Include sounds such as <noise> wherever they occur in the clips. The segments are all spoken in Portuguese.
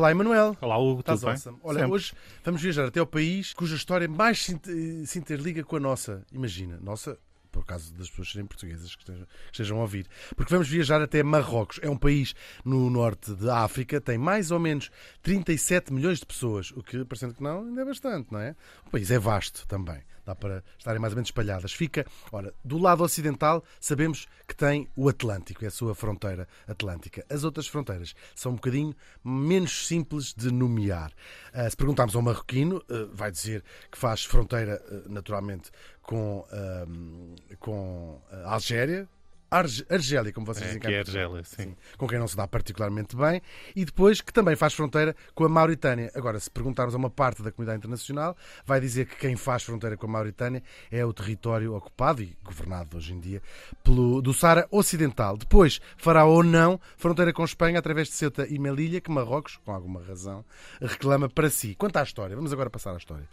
Olá, Emanuel. Olá, Hugo, Estás tudo bem? awesome. Olha, Sempre. hoje vamos viajar até ao país cuja história mais se se interliga com a nossa. Imagina, nossa, por causa das pessoas serem portuguesas que estejam, a ouvir. Porque vamos viajar até Marrocos. É um país no norte de África, tem mais ou menos 37 milhões de pessoas, o que, parecendo que não, ainda é bastante, não é? O país é vasto também. Dá para estarem mais ou menos espalhadas. Fica, ora, do lado ocidental, sabemos que tem o Atlântico, é a sua fronteira atlântica. As outras fronteiras são um bocadinho menos simples de nomear. Ah, se perguntarmos ao marroquino, ah, vai dizer que faz fronteira, ah, naturalmente, com, ah, com a Algéria. Arge- Argélia, como vocês É, dizem que é. Argélia, sim. com quem não se dá particularmente bem, e depois que também faz fronteira com a Mauritânia. Agora, se perguntarmos a uma parte da comunidade internacional, vai dizer que quem faz fronteira com a Mauritânia é o território ocupado e governado hoje em dia pelo, do Sara Ocidental. Depois fará ou não fronteira com Espanha através de Ceuta e Melilla, que Marrocos, com alguma razão, reclama para si. Quanto à história, vamos agora passar à história.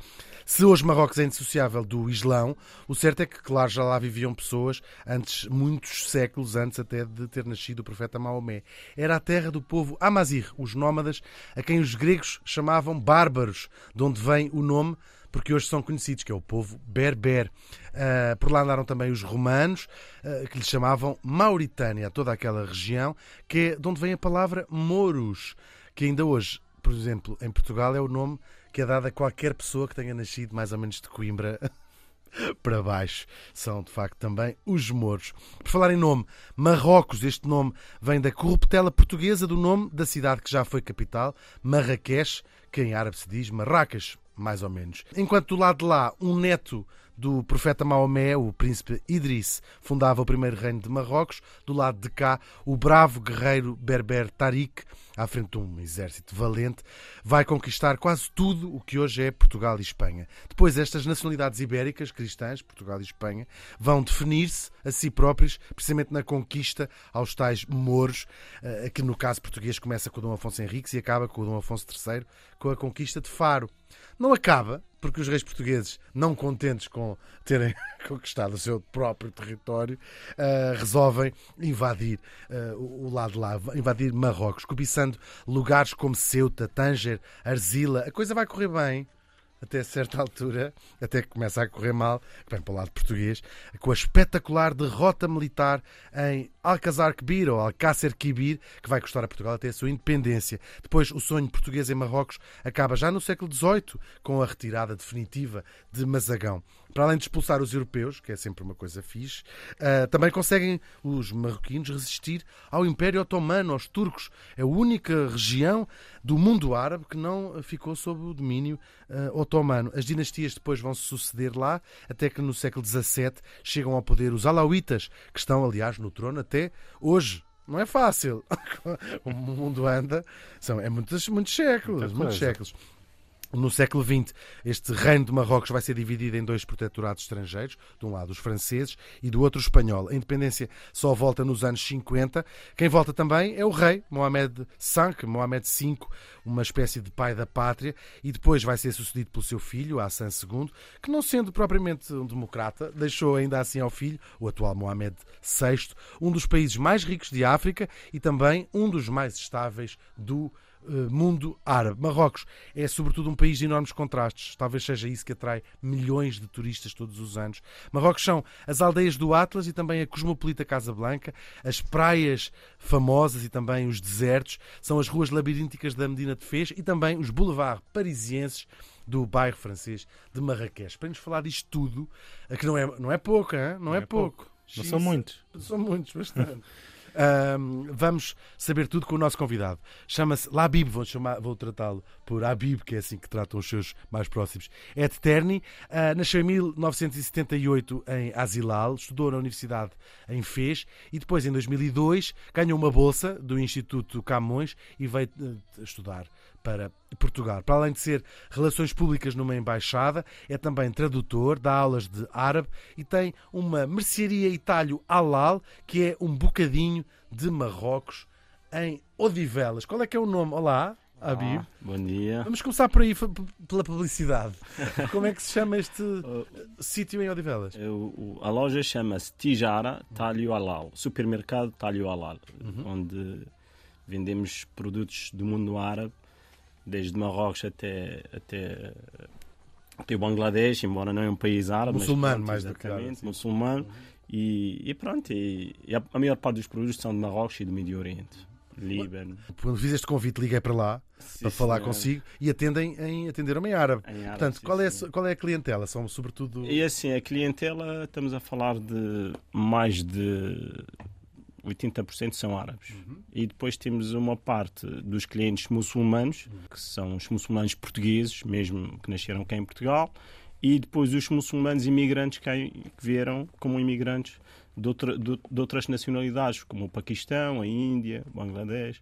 Se hoje Marrocos é indissociável do Islão, o certo é que, claro, já lá viviam pessoas antes, muitos séculos antes até de ter nascido o profeta Maomé. Era a terra do povo Amazir, os nómadas, a quem os gregos chamavam bárbaros, de onde vem o nome porque hoje são conhecidos, que é o povo berber. Ah, por lá andaram também os romanos, ah, que lhes chamavam Mauritânia, toda aquela região, que é de onde vem a palavra moros, que ainda hoje, por exemplo, em Portugal é o nome que é dado a qualquer pessoa que tenha nascido mais ou menos de Coimbra <laughs> <laughs> para baixo. São, de facto, também os mouros. Por falar em nome, Marrocos, este nome vem da corruptela portuguesa do nome da cidade que já foi capital, Marrakech, que em árabe se diz Marracas, mais ou menos. Enquanto do lado de lá, um neto do profeta Maomé, o príncipe Idris, fundava o primeiro reino de Marrocos. Do lado de cá, o bravo guerreiro berber Tariq, à frente de um exército valente, vai conquistar quase tudo o que hoje é Portugal e Espanha. Depois, estas nacionalidades ibéricas, cristãs, Portugal e Espanha, vão definir-se a si próprios, precisamente na conquista aos tais mouros, eh, que no caso português começa com o Dom Afonso Henriques e acaba com o Dom Afonso III, com a conquista de Faro. Não acaba, porque os reis portugueses, não contentes com terem <laughs> conquistado o seu próprio território, eh, resolvem invadir eh, o lado lá, invadir Marrocos, cobiçando lugares como Ceuta, Tanger, Arzila. A coisa vai correr bem. Até certa altura, até que começa a correr mal, que vem para o lado português, com a espetacular derrota militar em Alcazar Quibir, ou Alcácer Quibir, que vai custar a Portugal até a sua independência. Depois, o sonho português em Marrocos acaba já no século XVIII, com a retirada definitiva de Mazagão. Para além de expulsar os europeus, que é sempre uma coisa fixe, ah, também conseguem os marroquinos resistir ao Império Otomano, aos turcos. É a única região do mundo árabe que não ficou sob o domínio ah, otomano. As dinastias depois vão se suceder lá, até que no século XVII chegam ao poder os alauítas, que estão, aliás, no trono até hoje. Não é fácil. <laughs> o mundo anda. São, é muitos, muitos séculos. Muitos séculos. No século XX, este reino de Marrocos vai ser dividido em dois protetorados estrangeiros, de um lado os franceses e do outro o espanhol. A independência só volta nos anos 50. Quem volta também é o rei, Mohamed V, Mohamed V, uma espécie de pai da pátria, e depois vai ser sucedido pelo seu filho, Hassan II, que não sendo propriamente um democrata, deixou ainda assim ao filho, o atual Mohamed VI, um dos países mais ricos de África e também um dos mais estáveis do eh, mundo árabe. Marrocos é, sobretudo, um país de enormes contrastes. Talvez seja isso que atrai milhões de turistas todos os anos. Marrocos são as aldeias do Atlas e também a cosmopolita Casablanca, as praias famosas e também os desertos, são as ruas labirínticas da Medina de Fez e também os boulevards parisienses do bairro francês de Marrakech. Para nos falar disto tudo, eh, que não é, não é pouco, hein? não, é, é pouco. pouco. Não são muitos. São muitos, bastante. <laughs> Ahm, vamos saber tudo com o nosso convidado. Chama-se Labib, vou, vou tratá-lo por Habib, que é assim que tratam os seus mais próximos. É de Terni, ah, nasceu em 1978 em Asilal, estudou na Universidade em Fez e depois, em 2002, ganhou uma bolsa do Instituto Camões e veio eh, estudar para Portugal. Para além de ser relações públicas numa embaixada, é também tradutor, dá aulas de árabe e tem uma mercearia Italho Halal, que é um bocadinho de Marrocos em Odivelas. Qual é que é o nome? Olá, Habib. Ah, bom dia. Vamos começar por aí, pela publicidade. <laughs> Como é que se chama este sítio em Odivelas? Eu- o- a loja chama-se Tijara Talho Halal, supermercado Talho Halal, Uhum. onde vendemos produtos do mundo árabe, desde Marrocos até, até, até o Bangladesh, embora não é um país árabe. mas Muçulmano, pronto, mais do que árabe, sim. muçulmano. E, e pronto, e, e a, a maior parte dos produtos são de Marrocos e do Médio Oriente. Líbano. Quando fiz este convite, liguei para lá para falar senhor. consigo e atendem em, atenderam-me em árabe. Em árabe, Portanto, sim, qual é, sim. qual é a clientela? São sobretudo. E assim, a clientela, estamos a falar de mais de 80% são árabes. E depois temos uma parte dos clientes muçulmanos, que são os muçulmanos portugueses, mesmo que nasceram cá em Portugal, e depois os muçulmanos imigrantes que, que vieram como imigrantes de, outra- de- de outras nacionalidades, como o Paquistão, a Índia, o Bangladesh.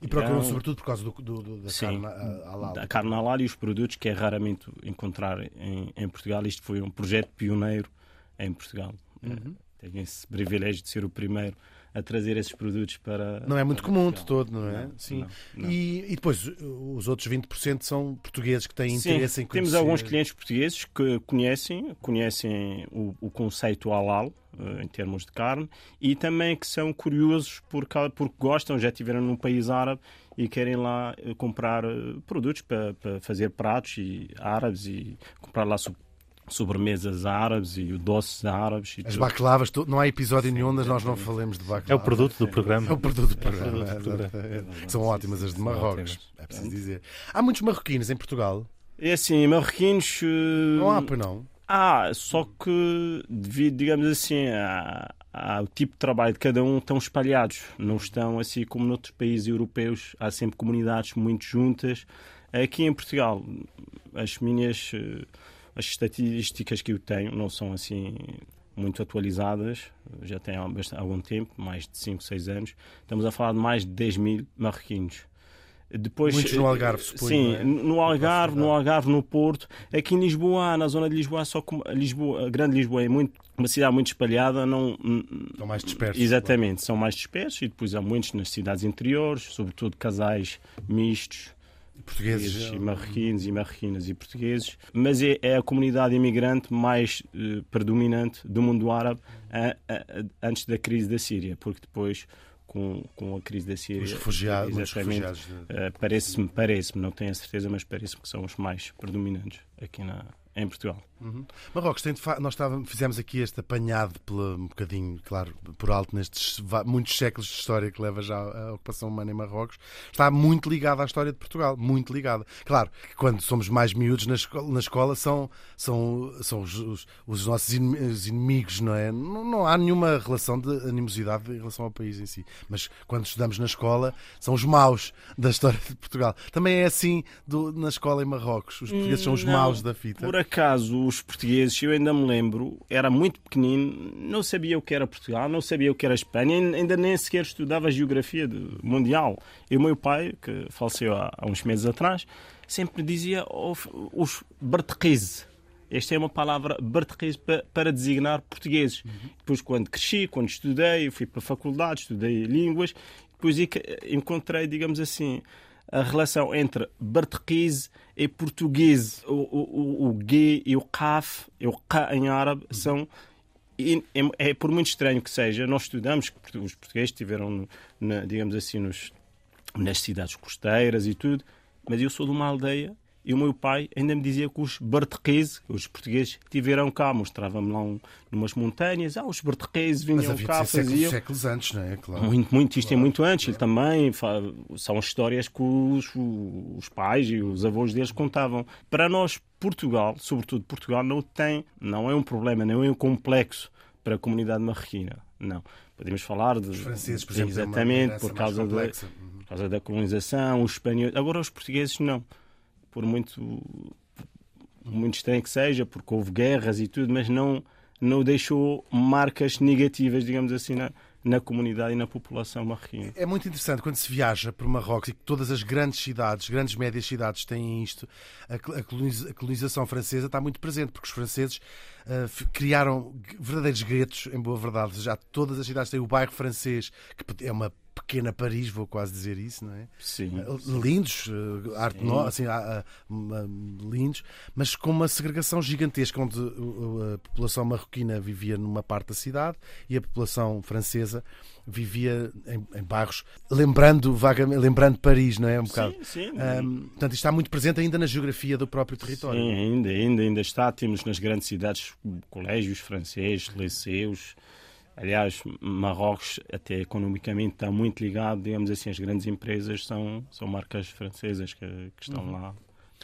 E procuram Irão. sobretudo por causa do, do- do- da Sim, carne ah, halal. da carne halal e os produtos que é raramente encontrar em, em Portugal. Isto foi um projeto pioneiro em Portugal. Uhum. Eh, Tenho esse privilégio de ser o primeiro a trazer esses produtos para. Não é muito comum de todo, não é? Não, Sim. não, não. E, e depois os outros 20% são portugueses que têm Sim, interesse em conhecer. temos alguns clientes portugueses que conhecem, conhecem o, o conceito halal eh, em termos de carne e também que são curiosos por, ca- porque gostam, já estiveram num país árabe e querem lá eh, comprar eh, produtos para, para fazer pratos e árabes e comprar lá sobremesas árabes e doces árabes. E As tudo. baclavas, tu- não há episódio nenhum onde nós não falemos de baklava. É o produto do programa. É o produto do programa. produto do programa. exatamente. São ótimas as de Marrocos, é preciso dizer. Há muitos marroquinos em Portugal? É assim, marroquinos. eh, Não há, pois não? Ah, só que devido, digamos assim, a- ao tipo de trabalho de cada um, estão espalhados. Não estão assim como noutros países europeus. Há sempre comunidades muito juntas. Aqui em Portugal, as minhas eh, as estatísticas que eu tenho não são assim muito atualizadas. Já tem há algum tempo, mais de 5, 6 anos. Estamos a falar de mais de 10 mil marroquinos. Depois, Muitos no Algarve, suponho, Sim, é? no Algarve, no posso Algarve, no Porto. Aqui em Lisboa, na zona de Lisboa, só a Lisboa, a grande Lisboa é muito uma cidade muito espalhada, não Estão mais dispersos. exatamente, são mais dispersos e depois há muitos nas cidades interiores, sobretudo casais mistos, Portugueses. e marroquinos e marroquinas e portugueses, mas é, é a comunidade imigrante mais eh, predominante do mundo árabe a- a- a- antes da crise da Síria, porque depois com, com a crise da Síria Os refugiados, exatamente, refugiados. de- Uh, parece-me, parece-me, não tenho a certeza, mas parece-me que são os mais predominantes aqui na, em Portugal. Uhum. Marrocos, tem nós estávamos, fizemos aqui este apanhado pela, um bocadinho, claro, por alto nestes muitos séculos de história que leva já a ocupação humana em Marrocos. Está muito ligada à história de Portugal, muito ligada. Claro, que quando somos mais miúdos na escola, na escola são, são, são os, os- os nossos inimi- os inimigos, não é? Não, não há nenhuma relação de animosidade em relação ao país em si. Mas quando estudamos na escola, são os maus da história de Portugal. Também é assim do- na escola em Marrocos. Os portugueses são os Não, maus da fita. Por acaso, os portugueses, eu ainda me lembro, era muito pequenino, não sabia o que era Portugal, não sabia o que era Espanha, ainda nem sequer estudava a geografia mundial. E o meu pai, que faleceu há, uns meses atrás, sempre dizia "Oh, os Bartequese. Esta é uma palavra Bartequese pa- para designar portugueses. Depois, quando cresci, quando estudei, fui para a faculdade, estudei línguas, depois e- encontrei, digamos assim, a relação entre Bartequese e português. O, o, o, o G e o Kaf, e o K em árabe, são. É, é por muito estranho que seja, nós estudamos que os portugueses na, digamos assim, nos, nas cidades costeiras e tudo, mas eu sou de uma aldeia e o meu pai ainda me dizia que os bartequeses, os portugueses, tiveram cá, mostrava-me lá um, numas montanhas, ah, os bartequeses Mas vinham havia cá, ser séculos, faziam. séculos antes, não é? Claro. Muito, muito, isto é muito antes. Ele também são histórias que os, os pais e os avós deles contavam. Para nós, Portugal, sobretudo Portugal, não tem, não é um problema, não é um complexo para a comunidade marroquina. Não. Podemos falar de. Os franceses, por exemplo, é exatamente, herança por causa, da, por causa da colonização, os espanhóis. Agora, os portugueses, não. Por muito, muito estranho que seja, porque houve guerras e tudo, mas não, não deixou marcas negativas, digamos assim, na, na comunidade e na população marroquina. É muito interessante quando se viaja por Marrocos e que todas as grandes cidades, grandes médias cidades têm isto, a col- a coloniza- a colonização francesa está muito presente, porque os franceses f- criaram verdadeiros guetos, em boa verdade. Já todas as cidades têm o bairro francês, que é uma pequena Paris, vou quase dizer isso, não é? Sim. lindos, eh, arte no, assim, lindos, mas com uma segregação gigantesca, onde uh, a população marroquina vivia numa parte da cidade e a população francesa vivia em, em bairros, lembrando vagamente, lembrando Paris, não é? Um bocado. Sim, sim. Hum, portanto, isto está muito presente ainda na geografia do próprio território. Sim, ainda, ainda, ainda está. Temos nas grandes cidades colégios franceses, liceus. Aliás, Marrocos, até economicamente, está muito ligado, digamos assim, as grandes empresas são, são marcas francesas que, que estão lá.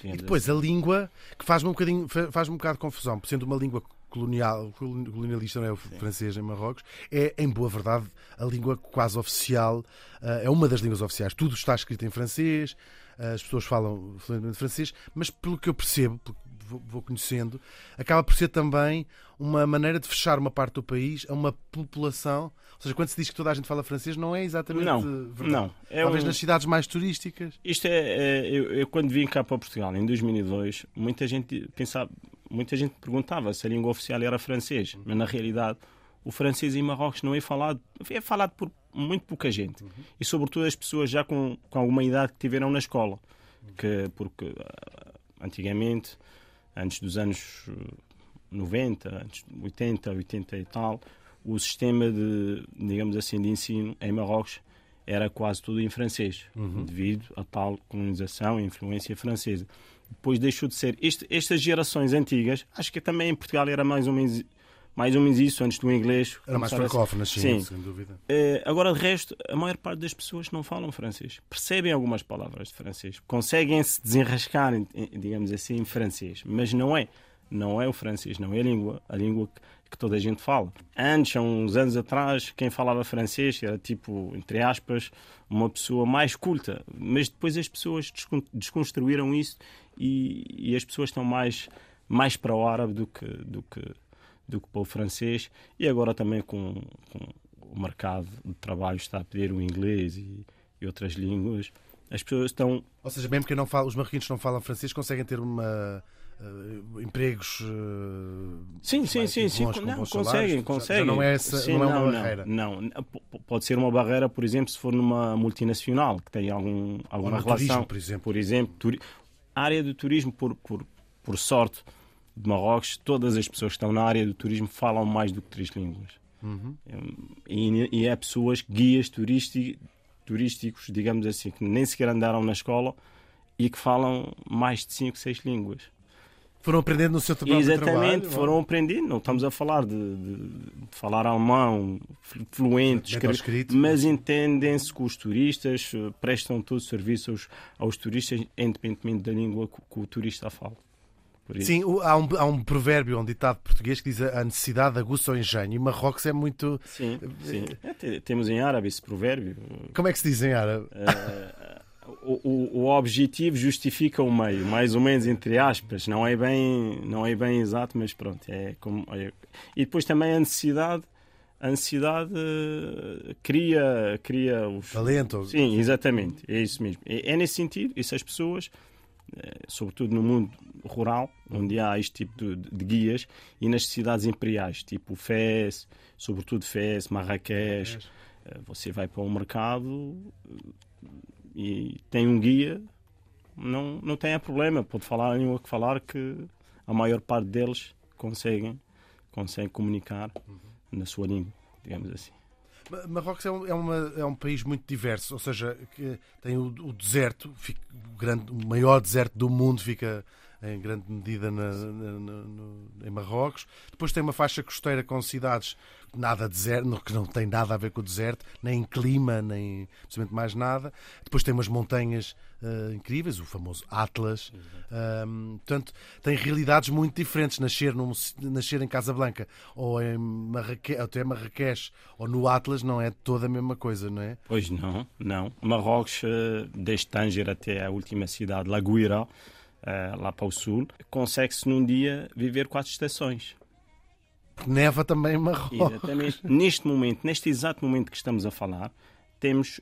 E depois a língua, que faz-me um bocadinho, fa- faz-me um bocado de confusão, por sendo uma língua colonial, colonialista, não é o francês em Marrocos, é, em boa verdade, a língua quase oficial, eh, é uma das línguas oficiais. Tudo está escrito em francês, as pessoas falam fluentemente francês, mas pelo que eu percebo, vou- conhecendo, acaba por ser também uma maneira de fechar uma parte do país a uma população. Ou seja, quando se diz que toda a gente fala francês, não é exatamente Não, verdade. não. É Talvez um- nas cidades mais turísticas. Isto é, é- eu, eu quando vim cá para Portugal em 2002, muita gente pensava, muita gente perguntava se a língua oficial era francês, mas na realidade o francês em Marrocos não é falado, é falado por muito pouca gente e sobretudo as pessoas já com, com alguma idade que tiveram na escola, que porque ah, antigamente, antes dos anos eh, 90, antes de 80, 80 e tal, o sistema de, digamos assim, de ensino em Marrocos era quase tudo em francês, devido a tal colonização e influência francesa. Depois deixou de ser. Este, estas gerações antigas, acho que também em Portugal era mais ou menos, mais ou menos isso, antes do inglês. Era mais francófonas, sim, Sim. sem dúvida. Eh, agora, de resto, a maior parte das pessoas não falam francês. Percebem algumas palavras de francês. Conseguem se desenrascar, digamos assim, em francês. Mas não é. Não é o francês, não é a língua, a língua que, que toda a gente fala. Antes, há uns anos atrás, quem falava francês era tipo, entre aspas, uma pessoa mais culta. Mas depois as pessoas descon- desconstruíram isso e, e as pessoas estão mais, mais para o árabe do que, do que, do que para o francês. E agora também com, com o mercado de trabalho está a pedir o inglês e, e outras línguas. As pessoas estão. Ou seja, mesmo que não fala, os marroquinos não falam francês conseguem ter uma, eh, empregos eh, Sim, sim, mais sim, sim. bons, Não, conseguem, salários. Já- conseguem. Já não é, essa, Sim, não é uma barreira. Não, não. P- p- Pode ser uma barreira, por exemplo, se for numa multinacional que tem algum, alguma relação. turismo, por exemplo. Por exemplo, turi- a área do turismo, por, por, por sorte de Marrocos, todas as pessoas que estão na área do turismo falam mais do que três línguas. Uhum. E, e é pessoas, guias turísti- turísticos, digamos assim, que nem sequer andaram na escola e que falam mais de cinco, seis línguas. Foram aprendendo no seu próprio Exatamente, trabalho. foram aprendendo. Não estamos a falar de, de- de falar alemão flu- fluente, escrever, escrito. mas entendem-se com os turistas, eh, prestam todo o serviço aos, aos turistas, independentemente da língua que, que o turista fala. Sim, há um, há um provérbio, um ditado português que diz a a necessidade aguça o engenho. E Marrocos é muito. sim, sim. É, te- temos em árabe esse provérbio. Como é que se diz em árabe? Eh, o, o- o objetivo justifica o meio, mais ou menos entre aspas. Não é bem, não é bem exato, mas pronto. É como, é- E depois também a necessidade, a necessidade eh, cria, cria os. Talento? Sim, exatamente, é isso mesmo. É, é nesse sentido, e se as pessoas, eh, sobretudo no mundo rural, onde há este tipo de, de guias, e nas cidades imperiais, tipo Fez, sobretudo Fez, Marrakech, eh, você vai para um mercado eh, e tem um guia, não, não tem problema, pode falar a língua que falar, que a maior parte deles conseguem, conseguem comunicar na sua língua, digamos assim. Ma- Marrocos é um, é, uma- é um país muito diverso, ou seja, tem o, o deserto, fica- grande, o maior deserto do mundo fica em grande medida na, na, no, em Marrocos. Depois tem uma faixa costeira com cidades nada deserto, que não tem nada a ver com o deserto, nem clima, nem absolutamente mais nada. Depois tem umas montanhas uh, incríveis, o famoso Atlas. Um, portanto, tem realidades muito diferentes. Nascer, num, nascer em Casablanca ou em Marrakech, até Marrakech ou no Atlas não é toda a mesma coisa, não é? Pois não, não. Marrocos, desde Tanger até a última cidade, Laguira, uh, lá para o sul, consegue-se num dia viver quatro estações. Neva também em Marrocos. Exatamente. neste momento, neste exato momento que estamos a falar, temos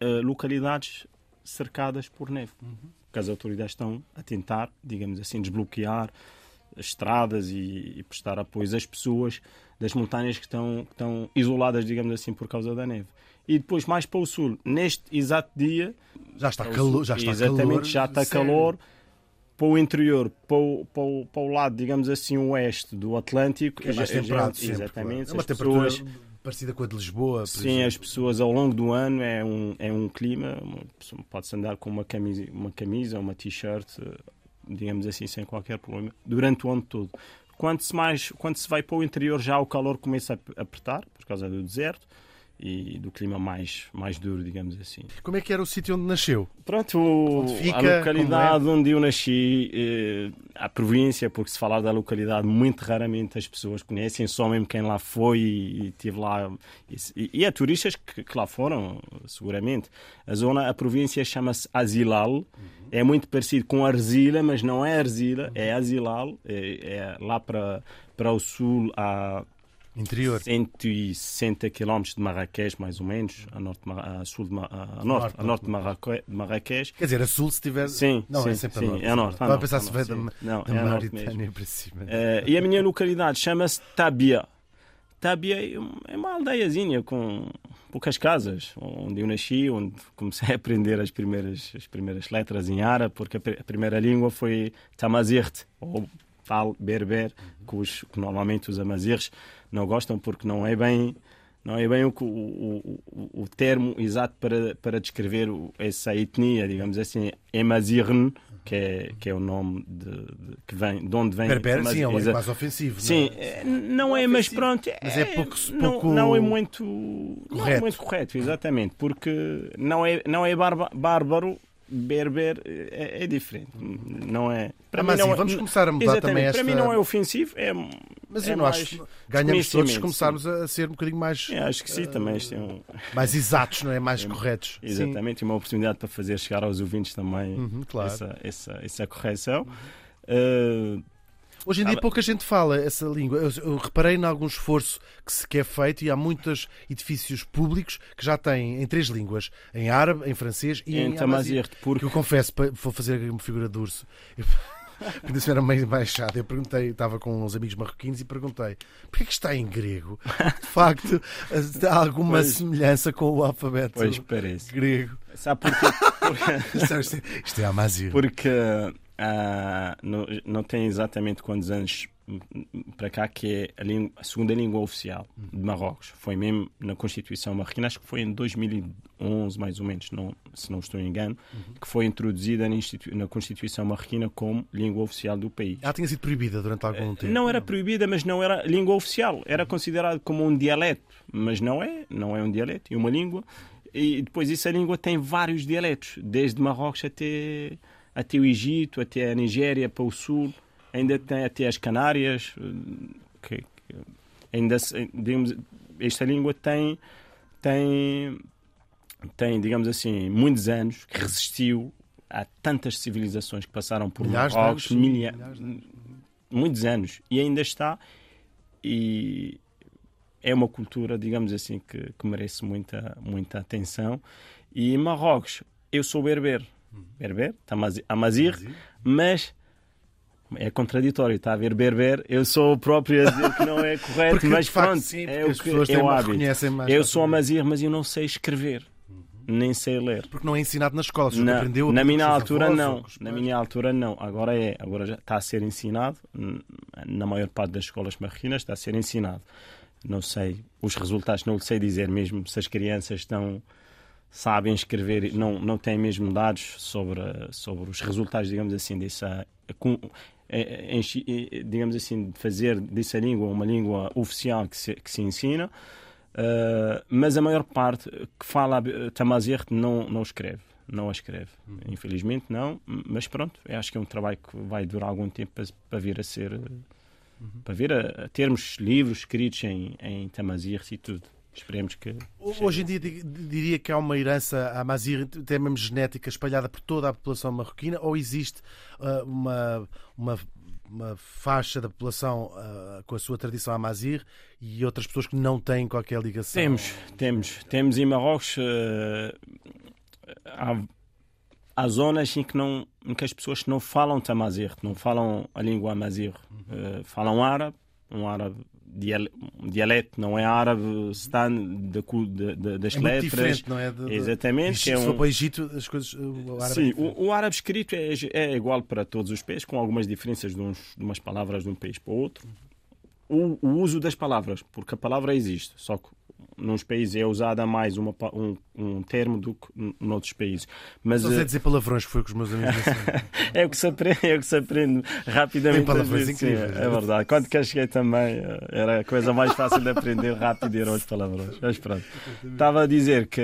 uh, localidades cercadas por neve. Uhum. Porque as autoridades estão a tentar, digamos assim, desbloquear estradas e, e, prestar apoio às pessoas das montanhas que estão, que estão isoladas, digamos assim, por causa da neve. E depois, mais para o sul, neste exato dia. Já está calor. Já está exatamente, calor, já está sério. calor para o interior, para o, para o, para o lado, digamos assim, oeste do Atlântico. Que é mais temperado sempre, Exatamente. É uma temperatura pessoas, parecida com a de Lisboa. Sim, exemplo. as pessoas ao longo do ano é um, é um clima, pode-se andar com uma camisa, uma camisa uma t-shirt, digamos assim, sem qualquer problema, durante o ano todo. Quando se, mais, quando se vai para o interior já o calor começa a apertar, por causa do deserto, e do clima mais, mais duro, digamos assim. Como é que era o sítio onde nasceu? Pronto, onde fica, a localidade é? onde eu nasci, eh, a província, porque se falar da localidade, muito raramente as pessoas conhecem, só mesmo quem lá foi e, e teve lá. E, e há turistas que, que, lá foram, seguramente. A zona, a província chama-se Azilal. Uhum. É muito parecido com Arzila, mas não é Arzila, uhum. é Azilal. É, é lá para, para o sul, a Interior. 160 km de Marrakech, mais ou menos, a norte, a sul de, a norte, a norte de Marrakech. Quer dizer, a sul se tiver. Sim, não, sim, é sempre sim, a norte. É a norte. Estava a pensar se vai da, não, da é Mauritânia para cima. Uh, e a minha localidade chama-se Tabia. Tabia é uma aldeiazinha com poucas casas, onde eu nasci, onde comecei a aprender as primeiras, as primeiras letras em árabe, porque a primeira língua foi Tamazirt, ou tal berber, que, os, que normalmente os amazighes não gostam porque não é bem não é bem o, o, o, o termo exato para, para descrever essa etnia, digamos assim, Emazirn, que é, que é o nome de, de, que vem, de onde vem. Berber, sim, é um mais ofensivo. Sim, não é, não é, mas pronto. É, mas é pouco, pouco não, não, é muito correto. Não é muito correto, exatamente, porque não é, não é bárbaro berber é, é, diferente. Não é. Para ah, mas mim não, é- vamos começar a mudar também esta. Para mim não é ofensivo, é. Mas eu é não acho. Ganhamos todos começarmos sim. a ser um bocadinho mais. É, acho que sim, uh, também. Isto é um... Mais exatos, não é? Mais <laughs> é, corretos. Exatamente, sim. e uma oportunidade para fazer chegar aos ouvintes também uhum, claro. essa, essa, essa correção. Uhum. Uh, Hoje em dia pouca gente fala essa língua. Eu, eu, reparei em algum esforço que se quer feito e há muitos edifícios públicos que já têm em três línguas, em árabe, em francês e em, em amazigh. Porque... Eu confesso, vou fazer uma figura de urso. <laughs> Porque isso era meio chato. Eu perguntei, estava com uns amigos marroquinos e perguntei porquê que está em grego? De facto, há alguma pois, semelhança com o alfabeto pois parece. grego. Sabe porquê? <laughs> Porque... isto é amazir. Porque uh, não, não tem exatamente quantos anos para cá que é a, língua, a, segunda língua oficial de Marrocos. Foi mesmo na Constituição marroquina, acho que foi em 2011, mais ou menos, não, se não estou em engano, uhum. que foi introduzida na, na, Constituição marroquina como língua oficial do país. Ela tinha sido proibida durante algum tempo? Não era proibida, mas não era língua oficial. Era considerado como um dialeto, mas não é, não é um dialeto, é uma língua. E depois essa língua tem vários dialetos, desde Marrocos até até o Egito, até a Nigéria, para o sul, ainda tem até as Canárias, que, que ainda, digamos, esta língua tem, tem, tem, digamos assim, muitos anos, que resistiu a tantas civilizações que passaram por milhares Marrocos, de anos, milha... milhares de anos. muitos anos, e ainda está, e é uma cultura, digamos assim, que, que merece muita, muita atenção. E Marrocos, eu sou berber, berber, amazir, mas é contraditório, está a ver berber, eu sou o próprio a dizer que não é correto, porque, mas facto, pronto, sim, é o que é o hábito. Eu sou amazir, mas eu não sei escrever. Uhum. Nem sei ler. Porque não é ensinado na escola, você na, aprendeu Na minha altura não, na minha altura não. Agora é, agora já está a ser ensinado, na maior parte das escolas marroquinas está a ser ensinado. Não sei, os resultados não sei dizer mesmo se as crianças estão sabem escrever, não, não têm mesmo dados sobre, sobre os resultados, digamos assim, dessa. Com, é, é, digamos assim, de fazer dessa língua uma língua oficial que se, que se ensina, uh, mas a maior parte que fala Tamazight não, não escreve. Não a escreve. Uhum. Infelizmente não, mas pronto, acho que é um trabalho que vai durar algum tempo para, para vir a ser. Uhum. para vir a, a, termos livros escritos em, em e tudo. Esperemos que. Hoje em dia diria que há uma herança amazir, até mesmo genética, espalhada por toda a população marroquina, ou existe uh, uma, uma, uma, faixa da população uh, com a sua tradição amazir e outras pessoas que não têm qualquer ligação? Temos, temos. Temos em Marrocos. Uh, há, há, zonas em que, não, em que as pessoas não falam tamazir, não falam a língua amazir, uhum. falam árabe, um árabe dialeto, não é árabe, está das é letras. não é? De, Exatamente. De, é um... Se for para o Egito, as coisas. O árabe Sim, é o, o, árabe escrito é, é, igual para todos os países, com algumas diferenças de, uns, umas palavras de um país para o outro. O, o, uso das palavras, porque a palavra existe, só que nos países é usada mais uma, um, um termo do que noutros países. Mas, Só sei uh... dizer palavrões, foi com os meus amigos <laughs> é, o que se aprende, é o que se aprende rapidamente. Tem palavrões incríveis. é verdade. Quando cá cheguei também, eh, era a coisa mais fácil de aprender rápido eram os palavrões. Mas pronto. Estava a dizer que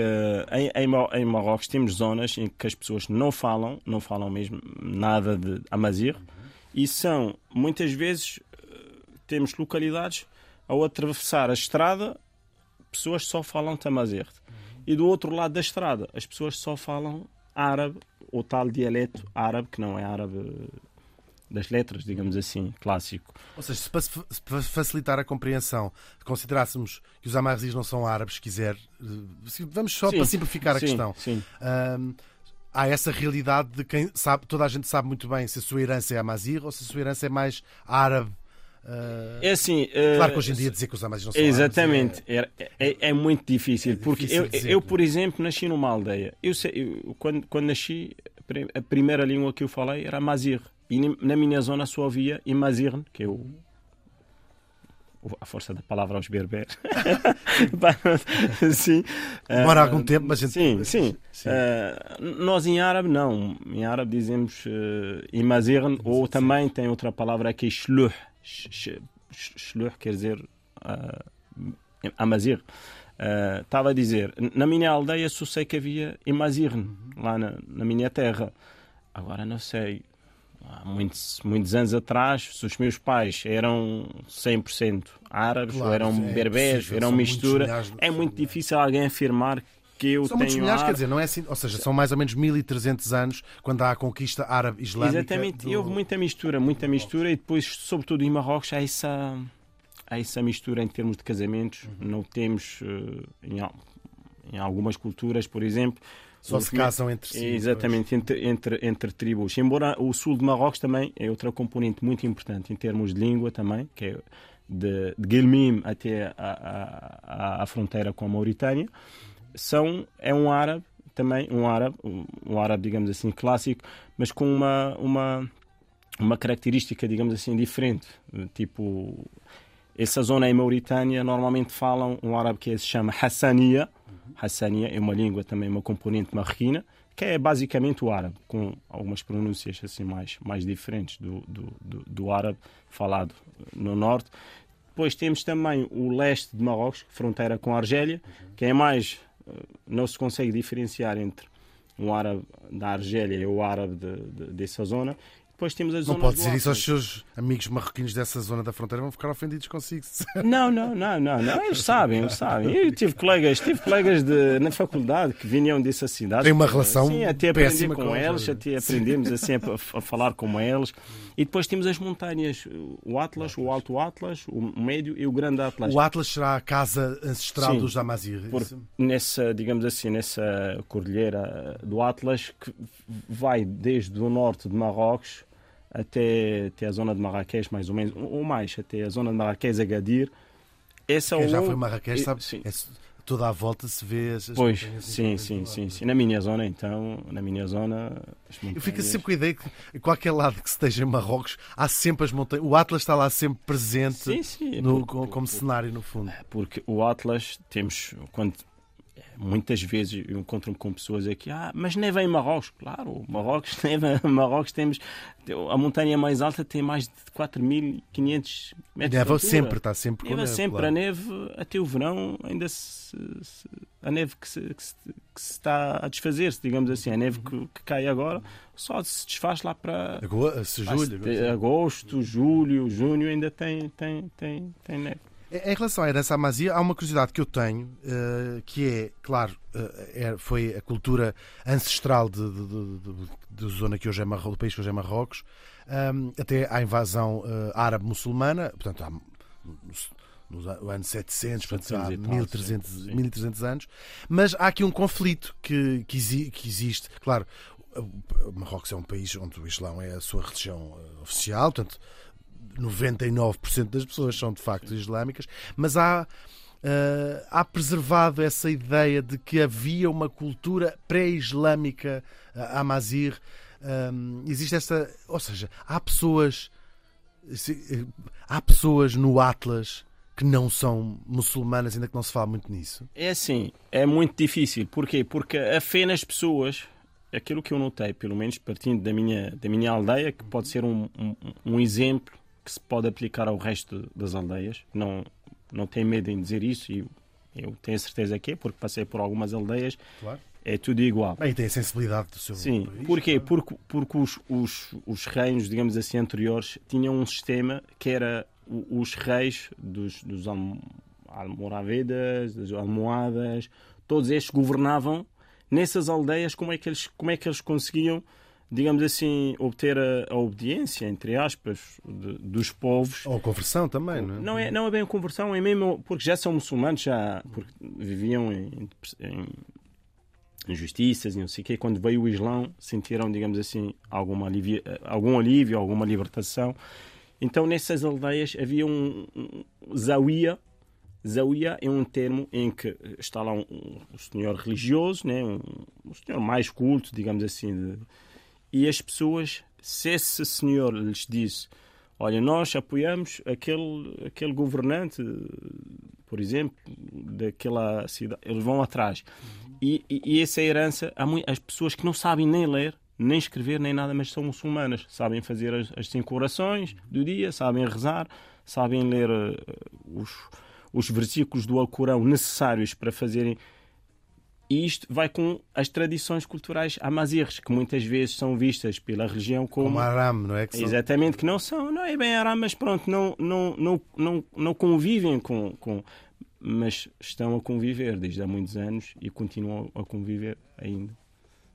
em, em, em Marrocos temos zonas em que as pessoas não falam, não falam mesmo nada de amazir, e são, muitas vezes, eh, temos localidades ao atravessar a estrada pessoas só falam tamazerte. E do outro lado da estrada, as pessoas só falam árabe, ou tal dialeto árabe, que não é árabe das letras, digamos assim, clássico. Ou seja, se para facilitar a compreensão considerássemos que os amarzis não são árabes, se quiser, eh, vamos só sim, para simplificar a sim, questão. Sim. Há essa realidade de quem sabe, toda a gente sabe muito bem se a sua herança é amazir ou se a sua herança é mais árabe Uh, é assim. Uh, claro que hoje em dia dizer que os amazes não são Exatamente. É, é, é, muito difícil. É porque difícil eu, dizer, eu, por exemplo, nasci numa aldeia. Eu, sei, eu, quando, quando nasci, a primeira língua que eu falei era Mazir. E na minha zona só havia Imazirn, que é o, a força da palavra aos berberes. <laughs> <laughs> sim. Demora uh, algum tempo, mas gente... Sim, sim. sim. Uh, nós em árabe não. Em árabe dizemos uh, imazirn, ou também tem outra palavra que é shluh. Shluh quer dizer uh, amazir. Estava uh, a dizer, na minha aldeia só sei que havia imazirn, lá na, na minha terra. Agora não sei, há muitos, muitos anos atrás, se os meus pais eram 100% árabes, claro, ou eram é berbés, eram mistura, é muito difícil alguém afirmar que eu são tenho. Muitos milhares, quer dizer, não é assim, ou seja, são mais ou menos 1300 anos quando há a conquista árabe-islâmica. Exatamente, do... e houve muita mistura, muita mistura, e depois, sobretudo em Marrocos, há essa, há essa mistura em termos de casamentos. Uhum. Não temos, uh, em, em algumas culturas, por exemplo, só se casam entre si. Exatamente, entre, entre, entre tribos. Embora o sul de Marrocos também é outra componente muito importante em termos de língua também, que é de, de Guilmim até a, a, a, fronteira com a Mauritânia são, é um árabe, também um árabe, um árabe, digamos assim, clássico, mas com uma, uma, uma característica, digamos assim, diferente. Tipo, essa zona em Mauritânia normalmente falam um árabe que se chama Hassania. Hassania é uma língua também, uma componente marroquina, que é basicamente o árabe, com algumas pronúncias assim mais, mais diferentes do, do, do, do árabe falado no norte. Depois temos também o leste de Marrocos, fronteira com a Argélia, que é mais não se consegue diferenciar entre um árabe da Argélia e o árabe de, de, dessa zona. Depois temos as não pode dizer isso aos seus amigos marroquinos dessa zona da fronteira, vão ficar ofendidos consigo. <laughs> Não, não, não, não, não. Eles sabem, eles sabem. Eu tive colegas, tive colegas de, na faculdade que vinham dessa cidade. Tem uma relação Sim, até aprendi com, eles, até aprendemos assim a, <laughs> a, falar com eles. E depois temos as montanhas, o Atlas, o Alto Atlas, o Médio e o Grande Atlas. O Atlas será a casa ancestral Sim, dos Amazir. Nessa, digamos assim, nessa cordilheira do Atlas que vai desde o norte de Marrocos até, até a zona de Marrakech, mais ou menos, ou mais, até a zona de Marrakech, Agadir. Essa Quem já foi Marrakech sabe, sim. É, toda a volta se vê as, Pois, sim, sim, sim, sim. Na minha zona, então, na minha zona... Eu fico sempre com a ideia que em qualquer lado que esteja em Marrocos, há sempre as montanhas. O Atlas está lá sempre presente sim, sim, no, porque, como, como cenário, no fundo. Porque o Atlas, temos, quando muitas vezes eu encontro-me com pessoas aqui, ah, mas neva em Marrocos. Claro, Marrocos, <laughs> neva, Marrocos temos, a montanha mais alta tem mais de 4.500 metros Neva de sempre, está sempre com Neva neve. sempre, claro. a neve até o verão ainda se, se- a neve que se, que se- que se está a desfazer-se, digamos assim, a neve que, que cai agora só se desfaz lá para se julho. Agosto, agosto, julho, junho ainda tem, tem, tem, tem neve. Em relação à herança amazia, há uma curiosidade que eu tenho, eh, que é, claro, eh, é- foi a cultura ancestral de, de zona que hoje é Marrocos, do país que hoje é Marrocos, até à invasão eh, árabe-muçulmana, portanto, há, no, no ano 700, portanto, há 700 e tal, 1300, sim, sim. 1300 anos, mas há aqui um conflito que, que, que existe, claro, Marrocos é um país onde o Islão é a sua religião oficial, portanto, 99% das pessoas são de facto islâmicas, mas há, eh, há preservado essa ideia de que havia uma cultura pré-islâmica uh, amazir. Um, existe essa. Ou seja, há pessoas. se- eh, Há pessoas no Atlas que não são muçulmanas, ainda que não se fala muito nisso. É assim, é muito difícil. Porquê? Porque a fé nas pessoas, aquilo que eu notei, pelo menos partindo da minha, da minha aldeia, que pode ser um, um, um exemplo que se pode aplicar ao resto das aldeias. Não, não tenho medo em dizer isso e eu, tenho certeza que é, porque passei por algumas aldeias, Claro. é tudo igual. Bem, tem a sensibilidade do seu Sim, país. porquê? claro. Porque, porque os, os, os reinos, digamos assim, anteriores tinham um sistema que era os reis dos, dos alm- almoravedas, das almohadas, todos estes governavam nessas aldeias. Como é que eles, como é que eles conseguiam, digamos assim, obter a, a obediência, entre aspas, de- dos povos? Ou conversão também, não é? Não é, não é bem a conversão, é mesmo porque já são muçulmanos, já porque viviam em, em injustiças e não sei o quê. Quando veio o Islão, sentiram, digamos assim, alguma alívio, algum alívio, alguma libertação. Então, nessas aldeias havia um, um zawiya. Zawiya é um termo em que está lá um, um senhor religioso, né? um, um senhor mais culto, digamos assim, de- e as pessoas, se esse senhor lhes disse olha, nós apoiamos aquele, aquele governante, por exemplo, daquela cidade, eles vão atrás. E, e, e essa herança, há mui- as pessoas que não sabem nem ler, nem escrever, nem nada, mas são muçulmanas. Sabem fazer as, as cinco orações do dia, sabem rezar, sabem ler eh, os, os versículos do Alcorão necessários para fazerem e isto vai com as tradições culturais amazighes, que muitas vezes são vistas pela região como, Como Aram, não é? Que são- Exatamente, que não são, não é bem aram, mas pronto, não, não, não, não, não convivem com, com. Mas estão a conviver desde há muitos anos e continuam a conviver ainda.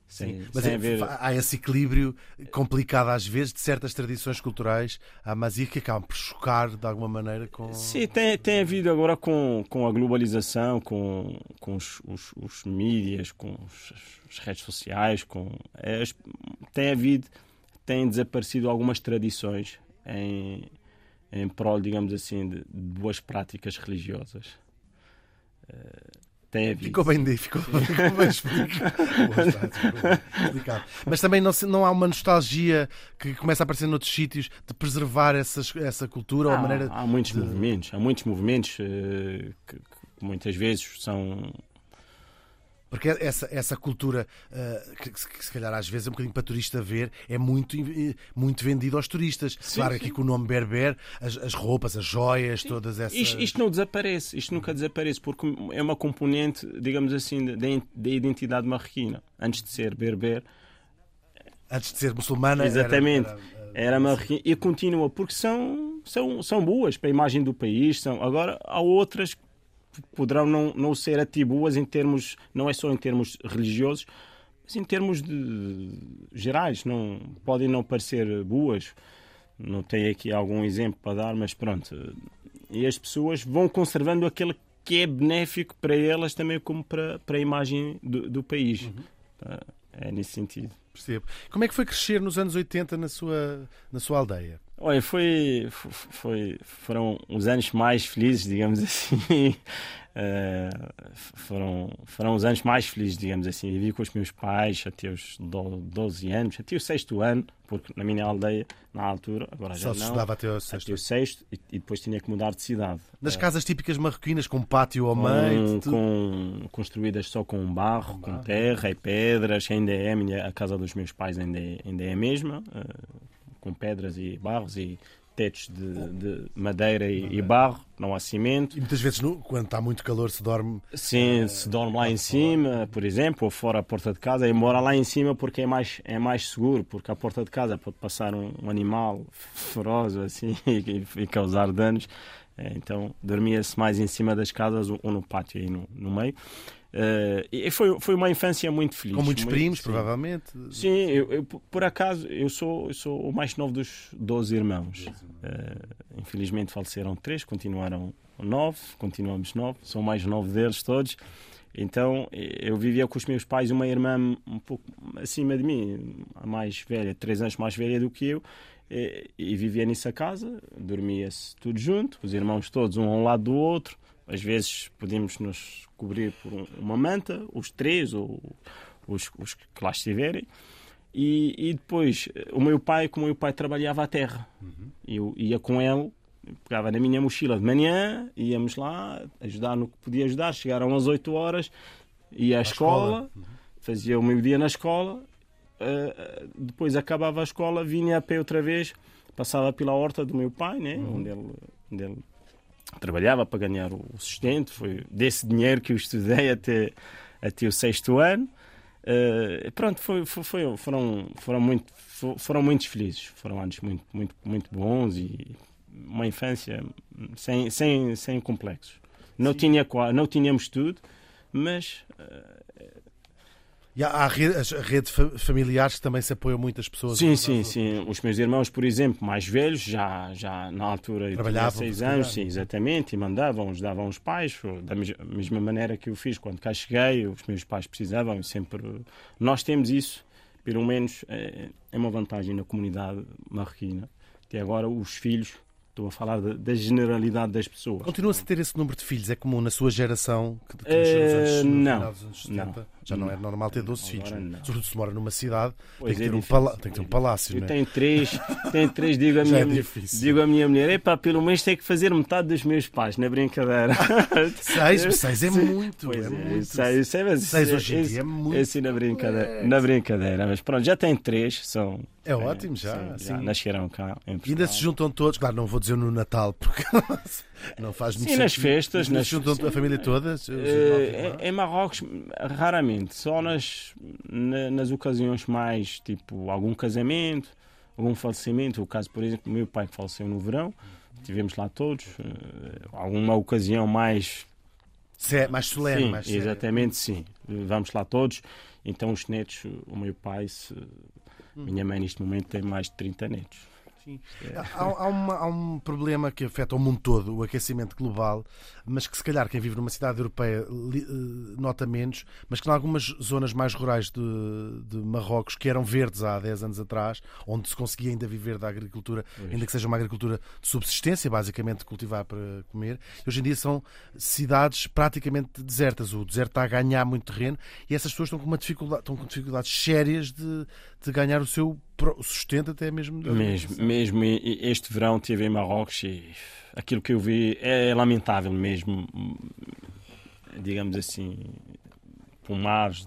Sem, Mas é- haver. há esse equilíbrio complicado às vezes de certas tradições culturais amazigh que acabam por chocar de alguma maneira com. Sim, tem, tem havido agora com, com a globalização, com, com os, os, os mídias, com os, as redes sociais, com as, tem havido, têm desaparecido algumas tradições em, em prol, digamos assim, de, de boas práticas religiosas. Eh, havido. Ficou bem, ficou, ficou bem <laughs> explicado. Mas também não, não há uma nostalgia que começa a aparecer noutros sítios de preservar essas, essa cultura ou a Há, maneira. há muitos de- movimentos, há muitos movimentos eh, que, que muitas vezes são Porque essa, essa cultura, eh, que, que se- calhar às vezes é um bocadinho para turista ver, é muito, eh, muito vendido aos turistas. Sim, claro, sim. aqui com o nome berber, as, as roupas, as joias, todas essas. Isto, isto não desaparece, isto nunca desaparece, porque é uma componente, digamos assim, da, da identidade marroquina. Antes de ser berber, Antes de ser muçulmana. era- exatamente, era- era marroquina e continua, porque são, são, são boas para a imagem do país. São, agora, há outras que poderão não, não ser até boas em termos, não é só em termos religiosos, mas em termos de, gerais. Não, podem não parecer boas. Não tenho aqui algum exemplo para dar, mas pronto. E as pessoas vão conservando aquele que é benéfico para elas também como para, para a imagem do, do país. É nesse sentido. Percebo. Como é que foi crescer nos anos 80 na sua, na sua aldeia? Olha, foi, foi, foram os anos mais felizes, digamos <laughs> assim. Uh, foram, foram os anos mais felizes, digamos assim. Vivi com os meus pais até os 12 anos, até o sexto ano, porque na minha aldeia, na altura, agora Só já não, estudava até o sexto. até o sexto e, e, depois tinha que mudar de cidade. Nas uh, casas típicas marroquinas, com pátio ao meio. Com, construídas só com barro, com, com terra e pedras, ainda é a, minha, a casa dos meus pais ainda é, ainda é a mesma, uh, com pedras e barros e tetos de, de madeira e, e, barro, não há cimento. E muitas vezes, no, quando está muito calor, se dorme. Sim, se dorme lá em cima, por exemplo, ou fora a porta de casa, embora lá em cima porque é mais, é mais seguro, porque a porta de casa pode passar um, um animal feroz assim <laughs> e, e causar danos. É, então dormia-se mais em cima das casas ou no pátio aí no, no meio. Uh, e foi, foi uma infância muito feliz. Com muitos muito, primos, sim. provavelmente. Sim, eu, eu, por acaso eu sou, eu sou o mais novo dos 12 irmãos. Uh, infelizmente faleceram três, continuaram nove, continuamos nove, sou o mais novo deles todos. Então eu vivia com os meus pais, uma irmã um pouco acima de mim, a mais velha, três anos mais velha do que eu, e, e vivia nessa casa, dormia-se tudo junto, os irmãos todos um ao lado do outro. Às vezes podíamos nos cobrir por uma manta, os três ou os, os que lá estiverem. E, e, depois, o meu pai, como o meu pai trabalhava à terra, uhum. eu ia com ele, pegava na minha mochila de manhã, íamos lá ajudar no que podia ajudar. Chegaram às 8 horas, ia à, à escola, escola. Uhum. fazia o meu dia na escola, uh, depois acabava a escola, vinha a pé outra vez, passava pela horta do meu pai, né, uhum. onde, ele, onde ele trabalhava para ganhar o sustento. Foi desse dinheiro que eu estudei até, até o sexto ano. Uh, pronto, foi, foi, foram, foram, muito, foram muito felizes. Foram anos muito, muito, muito bons e uma infância sem, sem, sem complexos. Não, tinha, não tínhamos tudo, mas uh, e há, rede, as redes familiares que também se apoiam muitas pessoas. Sim, sim, sim. Os meus irmãos, por exemplo, mais velhos, já, já na altura eu tinha seis anos, sim, exatamente, e mandavam, ajudavam os pais, da mesma maneira que eu fiz quando cá cheguei, os meus pais precisavam, sempre. Nós temos isso, pelo menos é, é uma vantagem na comunidade marroquina. Até agora, os filhos Estou a falar da, da generalidade das pessoas. Continua-se a ter esse número de filhos? É comum na sua geração que, uh, anos, não, anos 70? Não, já não, não é normal ter 12 filhos. Não. Sobretudo se mora numa cidade, pois tem que, é ter um tem que ter um palácio. Eu não é? tenho três, tenho três digo, a <laughs> minha, é mulher, digo à minha mulher: epá, pelo menos tem que fazer metade dos meus pais, na brincadeira. <laughs> seis, seis é muito. Pois é, é, muito. Seis, seis, seis hoje em dia é muito. É assim na brincadeira, na brincadeira. Mas pronto, já tem três, são é ótimo, já. Sim, sim. já nasceram cá. Ainda se juntam todos, claro, não vou dizer no Natal, porque <laughs> não faz muito Sim, nas festas. Mas nas... juntam sim. a família toda? Uh, em Marrocos, raramente. Só nas, na, nas ocasiões mais, tipo, algum casamento, algum falecimento. O caso, por exemplo, meu pai que faleceu no verão, tivemos lá todos. Uh, alguma ocasião mais. Se, mais solene, sim, mais Exatamente, sim. Vamos lá todos. Então, os netos, o meu pai, se, minha mãe, neste momento, tem mais de 30 netos. Sim. Há, há, uma, há, um problema que afeta o mundo todo, o aquecimento global, mas que se calhar quem vive numa cidade europeia li, uh, nota menos, mas que em algumas zonas mais rurais de, de, Marrocos, que eram verdes há 10 anos atrás, onde se conseguia ainda viver da agricultura, ainda que seja uma agricultura de subsistência, basicamente cultivar para comer, hoje em dia são cidades praticamente desertas. O deserto está a ganhar muito terreno e essas pessoas estão com, uma dificuldade, estão com dificuldades sérias de, de ganhar o seu sustento até mesmo. Mesmo, mesmo este verão estive em Marrocos e aquilo que eu vi é lamentável mesmo, digamos assim, pomares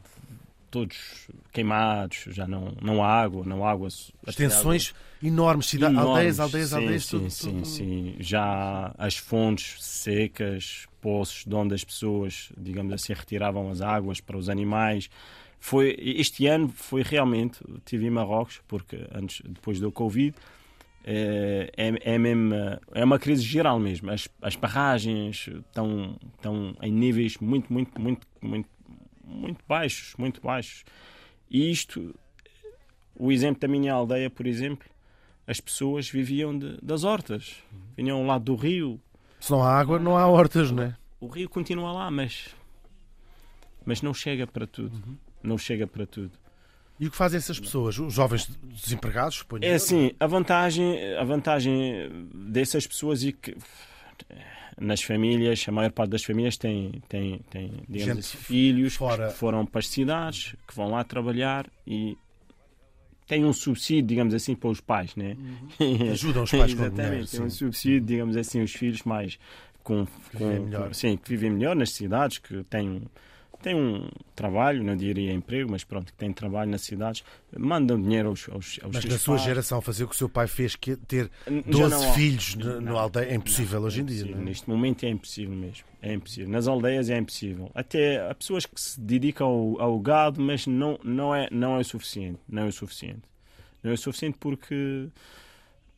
todos queimados, já não, não há água, não há água. Extensões enormes, cidade, enormes, aldeias, aldeias, sim, aldeias, sim, tudo, sim, tudo. sim, já as fontes secas, poços de onde as pessoas, digamos assim, retiravam as águas para os animais, foi este ano foi realmente tive em Marrocos porque antes depois do Covid é, é, é, mesmo, é uma crise geral mesmo. As, as barragens estão estão em níveis muito muito muito muito muito baixos muito baixos. E isto o exemplo da minha aldeia por exemplo as pessoas viviam de, das hortas. Vinham lado do rio. Se não há água não há hortas não é o rio continua lá mas mas não chega para tudo. Uhum não chega para tudo. E o que fazem essas pessoas? Os jovens desempregados, suponho? É assim, a vantagem, a vantagem dessas pessoas é que nas famílias, a maior parte das famílias tem, tem, tem digamos assim, filhos fora. que foram para as cidades, que vão lá trabalhar e têm um subsídio, digamos assim, para os pais, né? <laughs> Ajudam os pais com Exatamente, dinheiro. tem um subsídio, digamos assim, os filhos mais com, vivem com- melhor. com- sim, que vivem melhor nas cidades, que têm, têm um trabalho, não diria emprego, mas pronto, que têm trabalho nas cidades, mandam dinheiro aos, aos, aos Mas na sua pais. geração, fazer o que o seu pai fez, que é ter Já 12 não filhos no, no Não, aldeia, é impossível não, hoje em é dia. não é? Neste momento é impossível mesmo. É impossível. Nas aldeias é impossível. Até há pessoas que se dedicam ao, ao gado, mas não, não, é, não é o suficiente. Não é o suficiente. Não é o suficiente porque,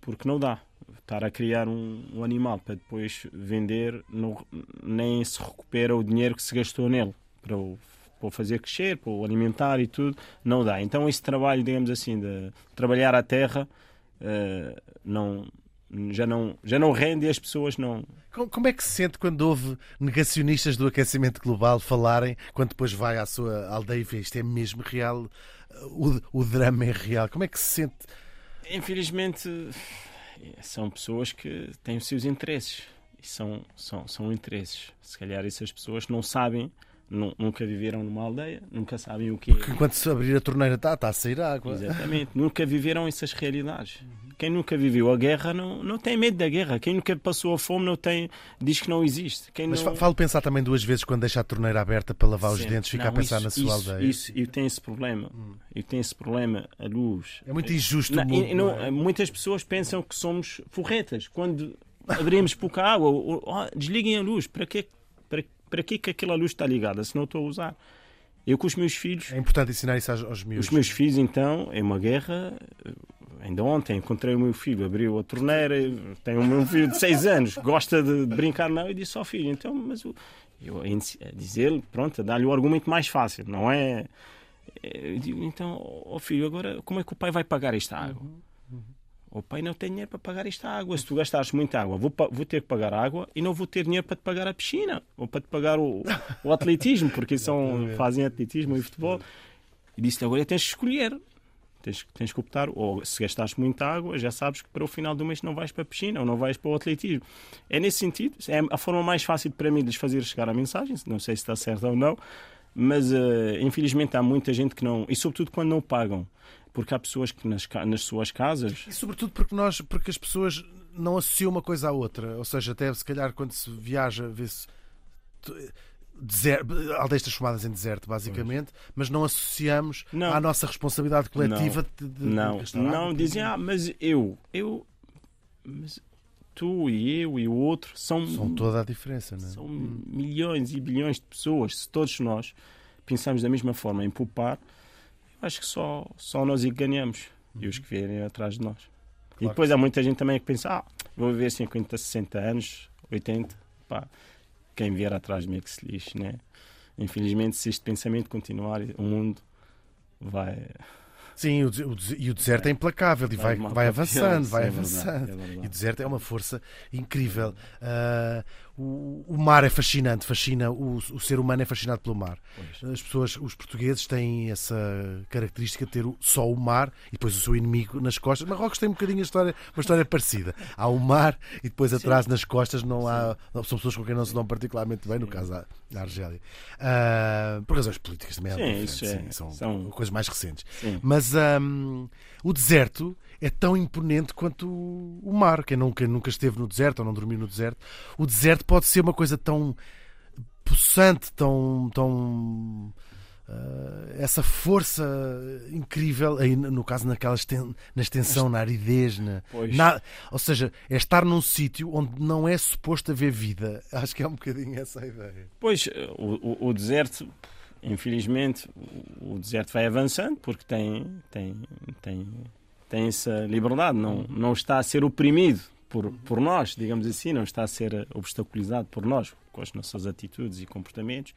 porque não dá. Estar a criar um, um animal para depois vender, não, nem se recupera o dinheiro que se gastou nele para o, para fazer crescer, para o alimentar e tudo, não dá. Então esse trabalho, digamos assim, de trabalhar a terra, eh, não, já, não, já não rende e as pessoas não, Com- Como é que se sente quando ouve negacionistas do aquecimento global falarem, quando depois vai à sua aldeia e vê isto é mesmo real, o, o drama é real? Como é que se sente? Infelizmente, são pessoas que têm os seus interesses. E são, são, são interesses. Se calhar essas pessoas não sabem, nunca viveram numa aldeia, nunca sabem o que Porque é. enquanto se abrir a torneira está, está a sair água. Exatamente, nunca viveram essas realidades. Quem nunca viveu a guerra não, não tem medo da guerra. Quem nunca passou a fome não tem, diz que não existe. Quem Mas não... fa- falo pensar também duas vezes quando deixa a torneira aberta para lavar os Sim. dentes, fica Não, a pensar isso- na sua isso, aldeia. Isso, eu tenho esse problema. Eu tenho esse problema, a luz. É muito injusto Não, o mundo. não- é? Muitas pessoas pensam que somos forretas. Quando abrimos pouca água, ou- ou- desliguem a luz. Para quê, para, para quê que aquela luz está ligada se não estou a usar? Eu com os meus filhos, É importante ensinar isso aos, aos miúdos. os meus filhos então, é uma guerra. Ainda ontem encontrei o meu filho, abriu a torneira, tenho o meu filho de 6 anos, gosta de brincar não, e disse ao filho, então, mas o- eu dizer-lhe, pronto, a dar-lhe o argumento mais fácil, não é? Eu digo, então, ó filho, agora como é que o pai vai pagar esta água? O pai não tem dinheiro para pagar esta água. Se tu gastares muita água, vou, vou ter que pagar água e não vou ter dinheiro para te pagar a piscina ou para te pagar o, o <laughs> atletismo, porque são, fazem atletismo e futebol. E disse agora tens que escolher. Tens, tens que optar, ou se gastares muita água, já sabes que para o final do mês não vais para a piscina ou não vais para o atletismo. É nesse sentido, é a forma mais fácil para mim de lhes fazer chegar a mensagem, não sei se está certo ou não, mas eh, infelizmente há muita gente que não, e sobretudo quando não pagam, porque há pessoas que nas, nas suas casas E sobretudo porque nós, porque as pessoas não associam uma coisa à outra. Ou seja, até se calhar quando se viaja, vê-se aldeias transformadas em deserto, basicamente, mas não associamos Não. à nossa responsabilidade coletiva de, de- de Não, não dizem, ah, mas eu, eu, mas tu e eu e o outro são, São toda a diferença, não é? são milhões e bilhões de pessoas. Se todos nós pensarmos da mesma forma em poupar, acho que só, só nós é que ganhamos e os que vierem atrás de nós. e Claro depois há muita gente também que pensa, ah, vou viver 50, 60 anos, 80, pá, quem vier atrás de mim é que se lixe, né? Infelizmente, se este pensamento continuar, o mundo vai, Sim, o, o e o deserto é implacável e vai, vai avançando, vai é verdade, avançando. é verdade. E o deserto é uma força incrível. Ah, o, o mar é fascinante, fascina, o, o ser humano é fascinado pelo mar. Pois. As pessoas, os portugueses têm essa característica de ter o- só o mar e depois o seu inimigo nas costas. Marrocos tem um bocadinho a história, uma história parecida. Há o mar e depois atrás nas costas não há. São pessoas com quem não se dão particularmente bem, no caso da, Argélia. Ah, por razões políticas também Sim, é- sim, são, são- coisas mais recentes. Sim. Mas ahm, o deserto é tão imponente quanto o mar. Quem nunca, nunca esteve no deserto ou não dormiu no deserto, o deserto pode ser uma coisa tão possante, tão. tão ah, essa força incrível, aí no caso naquela exten- na extensão, na aridez, na, na- ou seja, é estar num sítio onde não é suposto haver vida. <laughs> Acho que é um bocadinho essa a ideia. Pois, o, o- o deserto, infelizmente, o, o deserto vai avançando porque tem, tem, tem, tem essa liberdade, não, não está a ser oprimido por, por nós, digamos assim, não está a ser obstaculizado por nós, com as nossas atitudes e comportamentos.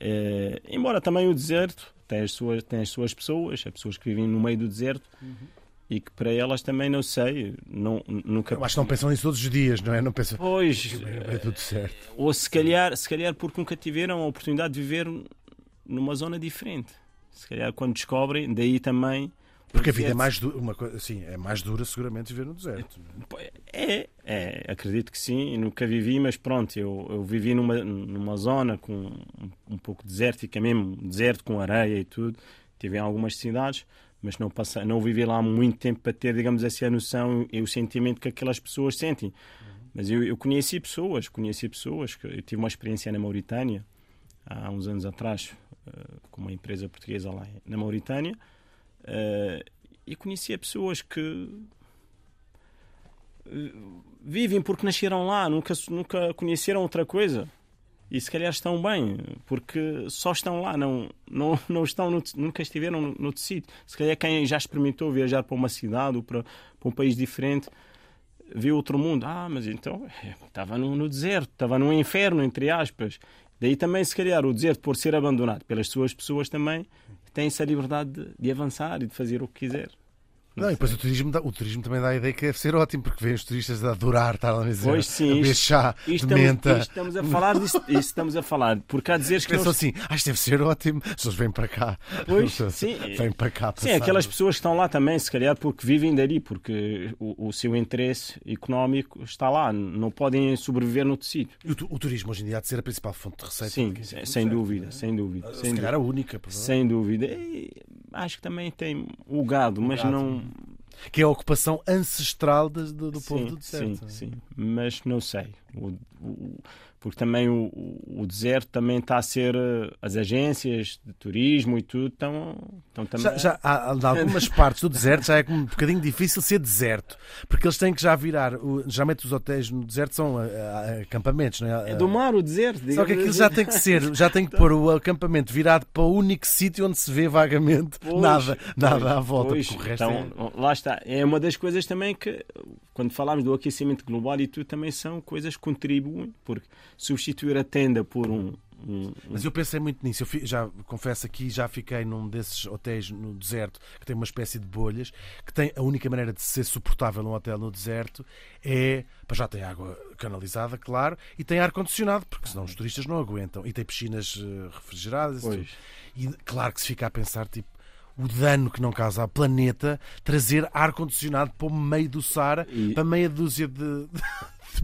Eh, embora também o deserto tem as, suas, tem as suas pessoas, as pessoas que vivem no meio do deserto. E que para elas também não sei, não, nunca. Eu acho que não pensam nisso todos os dias, não é? Não pensam. Pois, É tudo certo. ou se calhar, se calhar porque nunca tiveram a oportunidade de viver numa zona diferente. Se calhar quando descobrem, daí também. Porque a vida é deserto- mais dura, uma coisa, sim, é mais dura seguramente viver no deserto. É, é, acredito que sim. Nunca vivi, mas pronto, eu, eu vivi numa, numa zona com um, um pouco desértica mesmo, deserto com areia e tudo. Tive em algumas cidades, mas não, passei, não vivi lá muito tempo para ter, digamos assim, a noção e o sentimento que aquelas pessoas sentem. Mas eu, eu conheci pessoas, conheci pessoas, que eu tive uma experiência na Mauritânia, há uns anos atrás, eh, com uma empresa portuguesa lá na Mauritânia, eh, e conhecia pessoas que eh, vivem porque nasceram lá, nunca, nunca conheceram outra coisa. E se calhar estão bem, porque só estão lá, não, não, <laughs> não estão no, nunca estiveram no, noutro sítio. Se calhar quem já experimentou viajar para uma cidade ou para, para um país diferente, vê outro mundo. Ah, mas então eh, estava no, no deserto, estava no inferno, entre aspas. Daí também, se calhar, o deserto, por ser abandonado pelas suas pessoas, também tem essa liberdade de, de avançar e de fazer o que quiser. Não, e depois o turismo, dá- o turismo também dá a ideia que deve ser ótimo, porque vêm os turistas a adorar estar lá Pois sim, a chá Isto de menta. isto estamos a falar disso, estamos a falar, porque há dizeres que Pensam não... assim, ah, isto deve ser ótimo, as pessoas vêm para cá. Pois, <laughs> sim. Vêm para cá Sim, passar. aquelas pessoas que estão lá também, se calhar porque vivem dali, porque o, o seu interesse económico está lá, não podem sobreviver noutro sítio. E o, o turismo hoje em dia há de ser a principal fonte de receita. Sim, daqui, sem, sem dúvida, sem dúvida. Se Sem calhar dúvida. a única. Sem dúvida. E acho que também tem o gado, mas gado. não. Que é a ocupação ancestral do, do povo sim, do deserto. Sim, sim, mas não sei. O- o- porque também o, o- deserto também está a ser. eh, As agências de turismo e tudo estão, estão também. Já, já há, em algumas partes do deserto já é um bocadinho difícil ser deserto, porque eles têm que já virar. o- Geralmente os hotéis no deserto são ah, ah, acampamentos, não é? É do mar o deserto. Só que aquilo assim. já tem que ser, já tem que pôr o acampamento virado para o único sítio onde se vê vagamente Pois, nada, pois, nada à volta. pois. porque o resto então, lá está. É uma das coisas também que, quando falamos do aquecimento global e tudo, também são coisas que contribuem, porque substituir a tenda por um. Mas eu pensei muito nisso. Eu fi- já confesso aqui, já fiquei num desses hotéis no deserto que tem uma espécie de bolhas, que tem a única maneira de ser suportável num hotel no deserto é. Já tem água canalizada, claro, e tem ar-condicionado, porque senão os turistas não aguentam. E tem piscinas eh, refrigeradas. e. Pois. E claro que se fica a pensar, tipo, o dano que não causa ao planeta trazer ar-condicionado para o meio do Saara, E- para meia dúzia de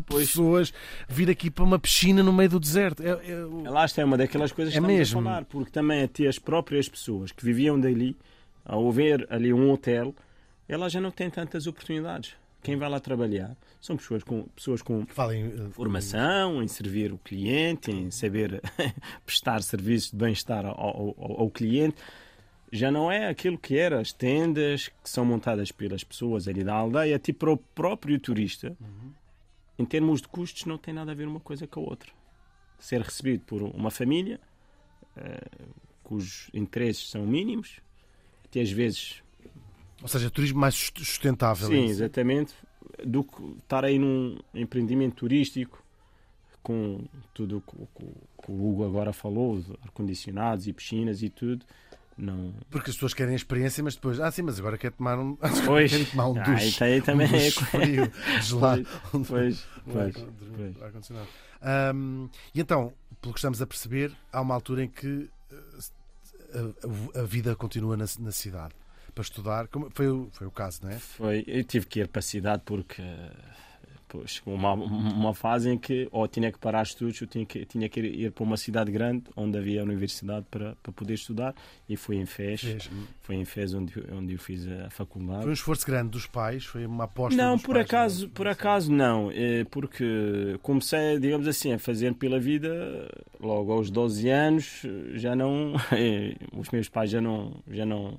pessoas vir aqui para uma piscina no meio do deserto. É, é Lá está, é uma daquelas coisas que É estamos mesmo. a falar, porque também até as próprias pessoas que viviam dali, ao ver ali um hotel, elas já não têm tantas oportunidades. Quem vai lá trabalhar são pessoas com, pessoas com Falem, eh, formação, em servir o cliente, em saber <laughs> prestar serviços de bem-estar ao, ao- ao cliente. Já não é aquilo que era as tendas que são montadas pelas pessoas ali da aldeia, até para o próprio turista. Em termos de custos, não tem nada a ver uma coisa com a outra. Ser recebido por uma família eh, cujos interesses são mínimos, até às vezes Ou seja, turismo mais sust- sustentável. Sim, é isso? exatamente. Do que estar aí num empreendimento turístico com tudo o que o- Hugo agora falou, ar-condicionados e piscinas e tudo. Não. Porque as pessoas querem a experiência, mas depois, ah, sim, mas agora quer tomar um, <laughs> Pois. querem tomar um Ah, duche. tem também um é- duche frio, gelado. <laughs> Pois, pois, Um pois, pois. um e então, pelo que estamos a perceber, há uma altura em que eh, a, a- a vida continua na, na cidade para estudar. Como, foi, o, foi o caso, não é? Foi, eu tive que ir para a cidade porque pois, uma, uma fase em que ou tinha que parar estudos ou tinha que, tinha que ir, ir para uma cidade grande onde havia universidade para, para poder estudar e foi em Fez, Fez. foi em Fez onde, onde eu fiz a faculdade. Foi um esforço grande dos pais, foi uma aposta Não, por pais, acaso, não é? por acaso não, É porque comecei, digamos assim, a fazer pela vida logo aos 12 anos, já não, <laughs> eh, os meus pais já não, já não,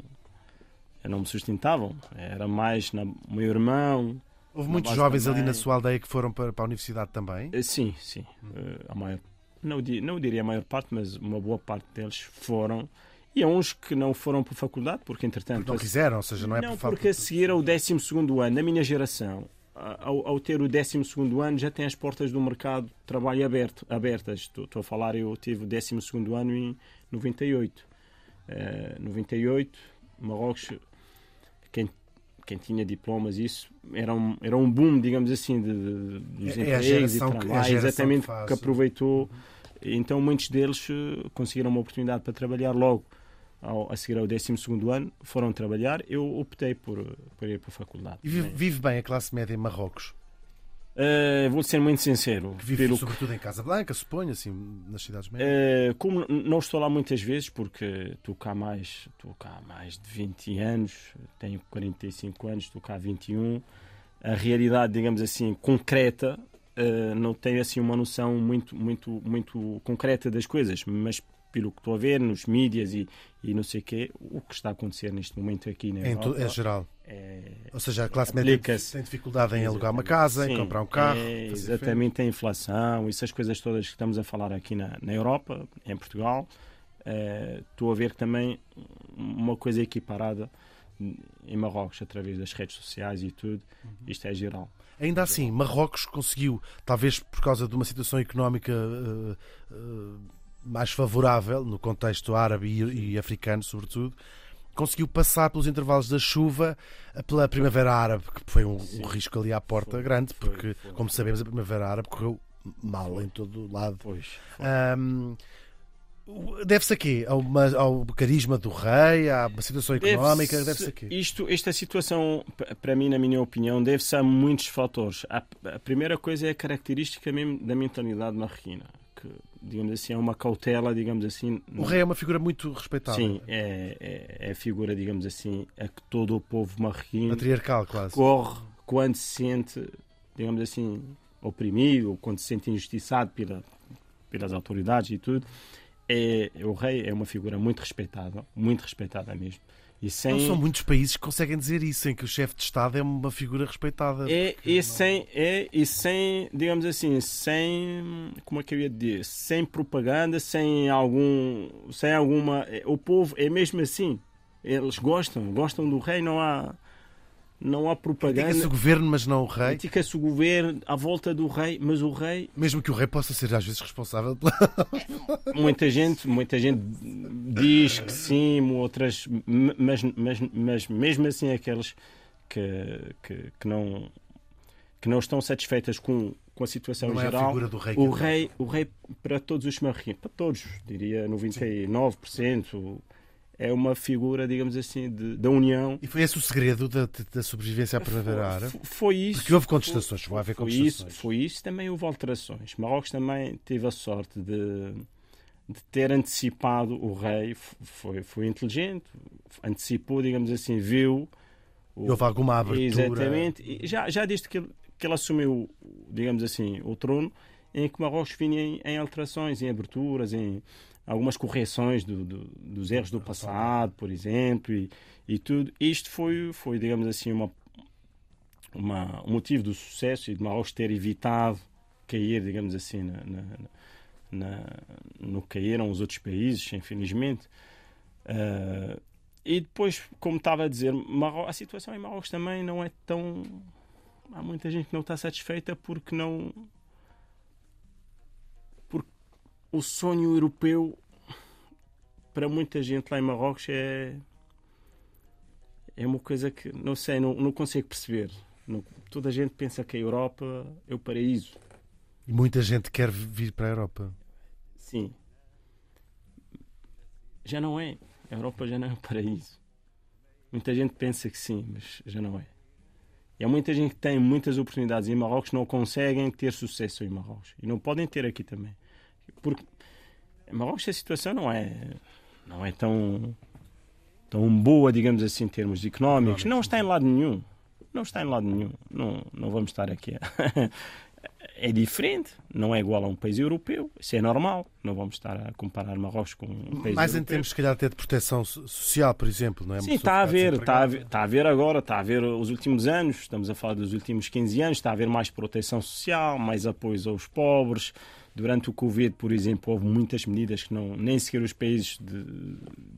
já não me sustentavam. Era mais na, o meu irmão. Houve muitos jovens ali também. na sua aldeia que foram para, para a universidade também. Eh, Sim, sim, Eh, a maior, não, não diria a maior parte, mas uma boa parte deles foram. E há uns que não foram para a faculdade, porque entretanto Não quiseram, ou seja, não é não, por falta porque a seguir ao 12 ano, na minha geração, ao, ao ter o 12 ano, já tem as portas do mercado de trabalho aberto, abertas. Estou, estou a falar, eu tive o 12 ano em 98. Eh, 98, Marrocos, quem, quem tinha diplomas, isso era um, era um boom, digamos assim, de, de- dos É- é empregos e é a trabalho, geração exatamente que faz. que aproveitou. Então muitos deles eh, conseguiram uma oportunidade para trabalhar logo ao, a seguir ao 12 ano, foram trabalhar. Eu optei por, por ir para a faculdade. E vive, vive bem a classe média em Marrocos? Uh, vou ser muito sincero. Que vive pelo sobretudo em Casablanca, suponho, assim, nas cidades médias. Uh, como não estou lá muitas vezes, porque estou cá mais, estou cá há mais de 20 anos, tenho 45 anos, estou cá há 21. A realidade, digamos assim, concreta, uh, não tenho assim uma noção muito, muito, muito concreta das coisas, mas pelo que estou a ver nos mídias e, e não sei o quê, o que está a acontecer neste momento aqui na Europa... É, geral. É, Ou seja, a classe média tem dificuldade em alugar uma casa, Sim, em comprar um carro. É, exatamente, a inflação, essas coisas todas que estamos a falar aqui na, na Europa, em Portugal. É, estou a ver também uma coisa equiparada em Marrocos, através das redes sociais e tudo. Uhum. Isto é geral. Ainda assim, Marrocos conseguiu, talvez por causa de uma situação económica uh, uh, mais favorável, no contexto árabe e, e africano, sobretudo, conseguiu passar pelos intervalos da chuva pela Primavera Árabe, que foi um, um risco ali à porta foi, grande, porque, foi, foi. como sabemos, a Primavera Árabe correu mal em todo o lado. Pois, um, Deve-se a quê? Ao, ao, carisma do rei, à situação económica? Deve-se deve a quê? Isto, esta situação, para mim, na minha opinião, deve-se a muitos fatores. A, a, primeira coisa é a característica mesmo da mentalidade marroquina, que, digamos assim, é uma cautela, digamos assim. O rei é uma figura muito respeitada. Sim, é, é, é a figura, digamos assim, a que todo o povo marroquino Matriarcal, quase. corre quando se sente, digamos assim, oprimido, ou quando se sente injustiçado pela, pelas autoridades e tudo é, o rei é uma figura muito respeitada, muito respeitada mesmo. E sem... Não são muitos países que conseguem dizer isso, em que o chefe de Estado é uma figura respeitada. É, e, não... sem, é, e sem, digamos assim, sem, como é que eu ia dizer, sem propaganda, sem algum, sem alguma, o povo é mesmo assim. Eles gostam, gostam do rei, não há não há propaganda. Critica-se o governo, mas não o rei. Critica-se o governo à volta do rei, mas o rei. Mesmo que o rei possa ser às vezes responsável pela. <laughs> muita gente, muita gente diz que sim, outras, mas, mas, mas mesmo assim aqueles que, que, que não que não estão satisfeitas com, com a situação não geral. É a do rei o rei, o rei para todos os marroquinos, para todos, diria 99%, sim é uma figura, digamos assim, de, da união. E foi esse o segredo da, da sobrevivência à Primavera Árabe? Foi, foi, isso. Porque houve contestações, foi, haver foi contestações. Isso, foi isso, também houve alterações. Marrocos também teve a sorte de, de ter antecipado o rei, foi, foi inteligente, antecipou, digamos assim, viu. O... Houve alguma abertura. Exatamente. E já, já desde que ele, que ele assumiu, digamos assim, o trono, em que Marrocos vinha em, em alterações, em aberturas, em algumas correções do, do, dos erros do passado, por exemplo, e, e tudo. Isto foi, foi, digamos assim, uma, uma, um motivo do sucesso e de Marrocos ter evitado cair, digamos assim, na, na, na, no que caíram os outros países, infelizmente. Uh, e depois, como estava a dizer, Marrocos, a situação em Marrocos também não é tão. Há muita gente que não está satisfeita porque não o sonho europeu para muita gente lá em Marrocos é é uma coisa que não sei, não, não consigo perceber. Não, toda a gente pensa que a Europa é o paraíso. E muita gente quer vir para a Europa. Sim. Já não é. A Europa já não é o paraíso. Muita gente pensa que sim, mas já não é. E há muita gente que tem muitas oportunidades em Marrocos não conseguem ter sucesso em Marrocos. E não podem ter aqui também. Porque Marrocos a situação não é, não é tão, tão boa, digamos assim, em termos económicos. Não está em lado nenhum. Não está em lado nenhum. Não, não vamos estar aqui. <laughs> É diferente, não é igual a um país europeu, isso é normal, não vamos estar a comparar Marrocos com um país Mais europeu. em termos, se calhar, até de proteção social, por exemplo, não é? Sim, está a ver, está a ver, está a ver agora, está a ver os últimos anos, estamos a falar dos últimos 15 anos, está a haver mais proteção social, mais apoios aos pobres, Durante o Covid, por exemplo, houve muitas medidas que não, nem sequer os países de,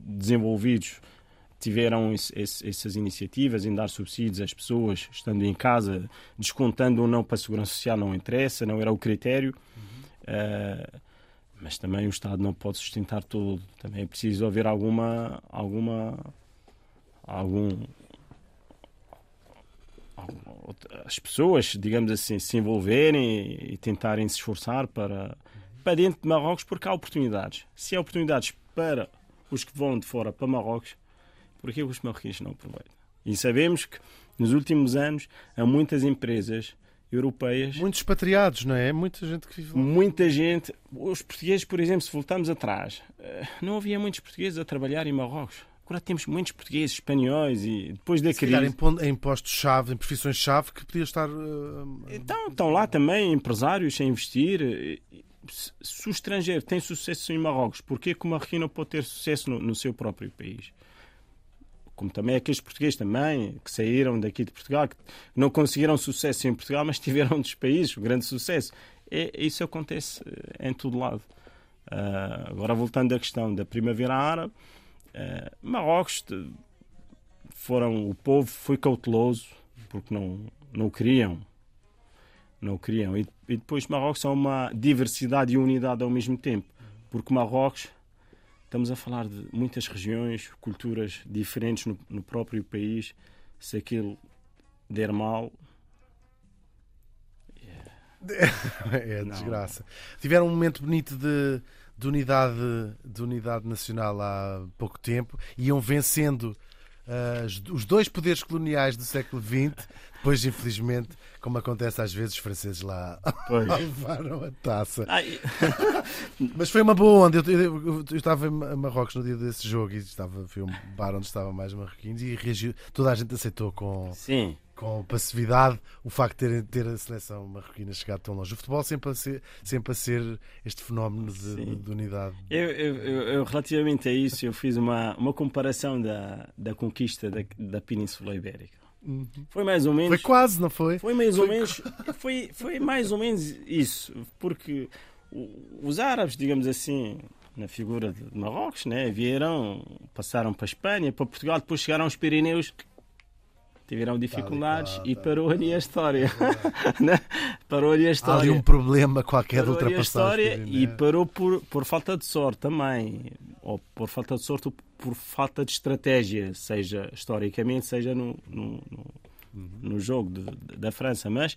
desenvolvidos tiveram esse, esse, essas iniciativas em dar subsídios às pessoas estando em casa, descontando ou não para a segurança social, não interessa, não era o critério. Uhum. Uh, mas também o Estado não pode sustentar tudo. Também é preciso haver alguma, alguma, algum, as pessoas, digamos assim, se envolverem e tentarem se esforçar para, para dentro de Marrocos, porque há oportunidades. Se há oportunidades para os que vão de fora para Marrocos, por que os marroquinos não aproveitam? E sabemos que nos últimos anos há muitas empresas europeias. Muitos expatriados, não é? Muita gente que vive lá. Muita gente. Os portugueses, por exemplo, se voltarmos atrás, eh, não havia muitos portugueses a trabalhar em Marrocos. Agora temos muitos portugueses, espanhóis e depois da Se crise. em, em postos-chave, em profissões-chave que podia estar. eh, Então, estão lá também empresários a investir. Se o estrangeiro tem sucesso em Marrocos, porquê que o marroquino pode ter sucesso no, no seu próprio país? Como também aqueles portugueses também, que saíram daqui de Portugal, que não conseguiram sucesso em Portugal, mas tiveram dos países, o grande sucesso. É, isso acontece eh, em todo lado. Ah, agora, voltando à questão da Primavera Árabe, ah, Marrocos foram, o povo foi cauteloso, porque não, não queriam não queriam. E, e depois Marrocos é uma diversidade e unidade ao mesmo tempo, porque Marrocos estamos a falar de muitas regiões, culturas diferentes no, no próprio país. Se aquilo der mal, <laughs> é Não. desgraça. Tiveram um momento bonito de, de unidade, de unidade nacional há pouco tempo. Iam vencendo as- os dois poderes coloniais do século XX. Depois, infelizmente, como acontece às vezes, os franceses lá pois. <laughs> levaram a taça. Ai, <laughs> Mas foi uma boa onda. Eu, eu- eu- eu estava em Marrocos no dia desse jogo e estava, foi um bar onde estavam mais marroquinos e reagiu. Toda a gente aceitou com, sim, com passividade o facto de ter, ter a seleção marroquina chegado tão longe. O futebol sempre a ser, sempre a ser este fenómeno de, de unidade. eu, eu- eu- relativamente a isso, eu fiz uma, uma comparação da, da conquista da, da Península Ibérica. Foi mais ou menos. Foi quase, não foi? Foi mais ou menos, foi, foi mais ou menos isso, porque os árabes, digamos assim, na figura de Marrocos, né, vieram, passaram para a Espanha, para Portugal, depois chegaram aos Pirineus, tiveram dificuldades qual, e tá. parou ali a história. <laughs> né? Parou ali a Há história. ali um problema qualquer de Parou ali a história e Pirineus. parou por, por falta de sorte também. Ou por falta de sorte ou por falta de estratégia, seja historicamente, seja no, no, no, no jogo de- de- da França. Mas,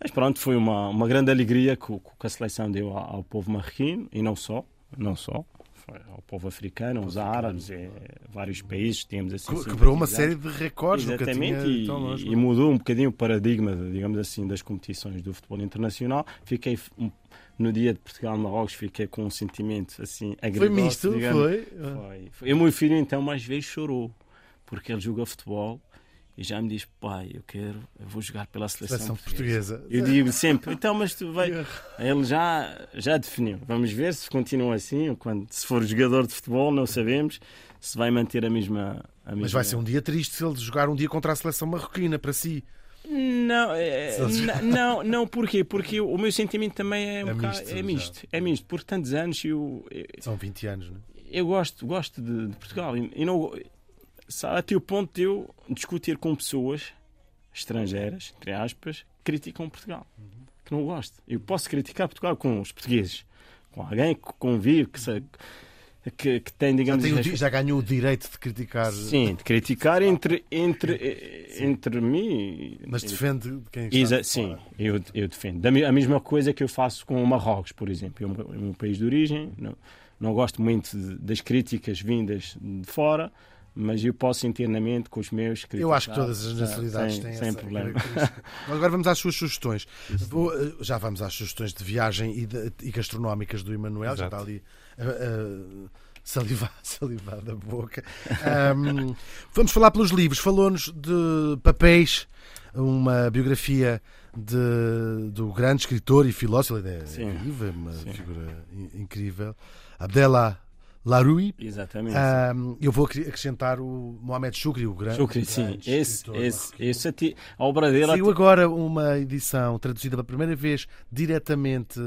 mas pronto, foi uma, uma grande alegria que, que a seleção deu ao, ao povo marroquino e não só. Não só. Foi ao povo africano, aos árabes, eh, vários países, tínhamos assim. Que- Quebrou uma série de recordes, Exatamente, tinha e, e é? mudou um bocadinho o paradigma, digamos assim, das competições do futebol internacional. Fiquei no dia de Portugal-Marrocos, fiquei com um sentimento assim Foi agridoce. misto, digamos. foi? Foi. Foi. E o meu filho então mais vezes chorou, porque ele joga futebol e já me diz, pai, eu quero, eu vou jogar pela seleção, Seleção portuguesa. portuguesa. Eu digo sempre, então, mas tu vai. Ele já, já definiu. Vamos ver se continua assim, ou quando, se for jogador de futebol, não sabemos se vai manter a mesma. A Mas mesma... vai ser um dia triste se ele jogar um dia contra a seleção marroquina para si. Não, é, não, não, porquê? Porque o meu sentimento também é, um É bocado- misto, é já. misto. É misto. Por tantos anos eu, São 20 anos, não é? eu gosto, gosto de, de Portugal e, não até o ponto de eu discutir com pessoas estrangeiras, entre aspas, que criticam Portugal. Que não gosto. Eu posso criticar Portugal com os portugueses, com alguém que convive, que, que, que tem, Já, digamos, tem o já ganhou o direito de criticar, sim, de criticar entre, entre, entre mim mas defende quem Exa está sim, eu, eu defendo. A mesma coisa que eu faço com o Marrocos, por exemplo. É um, país de origem, não, não gosto muito das críticas vindas de fora, mas eu posso internamente com os meus criticar. Eu acho que todas as nacionalidades sem, têm sem essa problema. Agora vamos às suas sugestões. Vou, eh, já vamos às sugestões de viagem e, de- e gastronómicas do Emanuel. Já está ali a, a salivar, <laughs> salivar da boca. Ahm, vamos falar pelos livros. Falou-nos de Papéis, uma biografia de- do grande escritor e filósofo. Ele é viva, uma Sim. figura in- incrível. Abdella Laroui. Exatamente. Ahm, eu vou acre- acrescentar o Mohamed Choukri, o grande. Shukri, sim. grande Esse, esse, esse, ati- a obra dele. Saiu agora uma edição traduzida pela primeira vez diretamente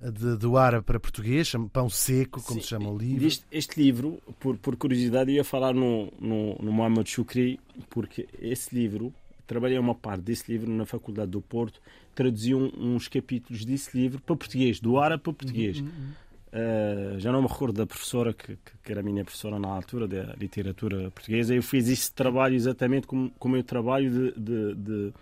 de- do árabe para português, Pão Seco, como Sim, se chama o livro. Este, este livro, por, por curiosidade, eu ia falar no, no, no Mohamed Choukri, porque esse livro, trabalhei uma parte desse livro na Faculdade do Porto, traduzi um- uns capítulos desse livro para português, do árabe para português. Uhum, Uh, já não me recordo da professora, que, que- era a minha professora na altura, da literatura portuguesa, eu fiz esse trabalho exatamente como, como o meu trabalho de, de- de,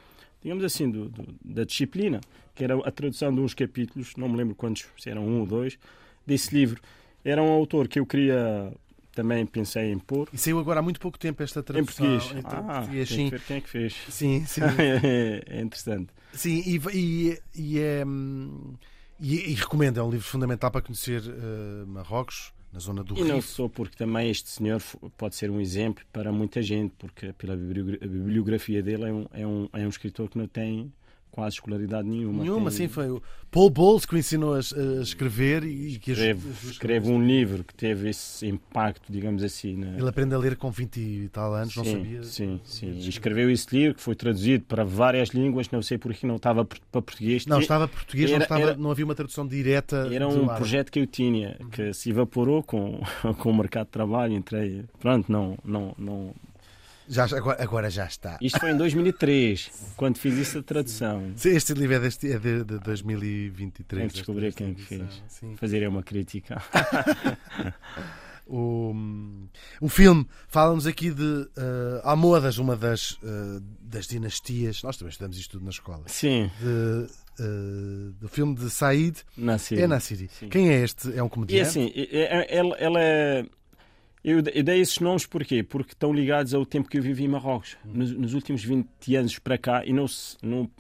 digamos assim, do- do- da disciplina, que era a tradução de uns capítulos, não me lembro quantos, se eram um ou dois, desse livro. Era um autor que eu queria também pensei em pôr. E saiu agora há muito pouco tempo esta Em tradução. português. Em tra- Ah, português, tem sim. que ver quem é que fez. Sim, sim. <laughs> é interessante. Sim, e, e, e é. hum, E, e recomendo, é um livro fundamental para conhecer eh, Marrocos, na zona do E não Rif. só porque também este senhor pode ser um exemplo para muita gente, porque pela bibliografia dele é um, é um, é um escritor que não tem quase escolaridade nenhuma. Nenhuma, tem, sim, foi o Paul Bowles que o ensinou a, a escrever e que as- Escreve, as duas escreve um livro que teve esse impacto, digamos assim. Na... Ele aprende a ler com 20 e tal anos, não sim, sabia. Sim, sim. E escreveu esse livro que foi traduzido para várias línguas, não sei porque não estava para português. Não, estava português, não, Era- estava, era- não havia uma tradução direta. Era um projeto que eu tinha, que se evaporou com, <laughs> com o mercado de trabalho, entrei. Pronto, não, não, não. Já, agora, agora já está. Isto foi em 2003, quando fiz essa tradução. Sim, Este livro é, deste, é de, de 2023. Tem que descobrir esta- quem esta fez. Sim. Fazer uma crítica. O, o filme fala-nos aqui de uh, Almohadas, uma das, uh, das dinastias. Nós também estudamos isto tudo na escola. Sim, De, uh, do filme de Said na Síria. é Nassiri. Sim. Quem é este? É um E comediante? assim, é- é- ela, ela é. Eu eu dei esses nomes porquê? Porque estão ligados ao tempo que eu vivi em Marrocos. Nos, nos últimos 20 anos para cá, e não, não,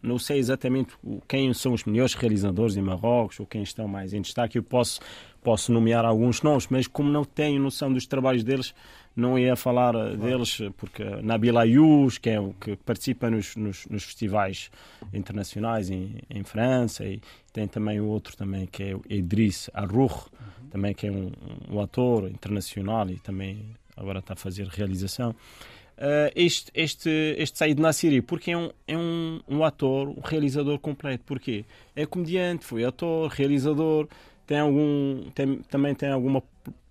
não sei exatamente quem são os melhores realizadores em Marrocos ou quem estão mais em destaque. Eu posso, posso nomear alguns nomes, mas como não tenho noção dos trabalhos deles, não ia falar eh, deles, porque Nabil Ayouch, que é o que participa nos, nos, nos festivais internacionais em, em França, e tem também o outro também que é o Idriss Arrour, também que é um, um ator internacional e também agora está a fazer realização. Eh, este, este, este Said Nassiri, porque é, um, é um, um ator, um realizador completo. Porquê? É comediante, foi ator, realizador, tem algum, tem, também tem alguma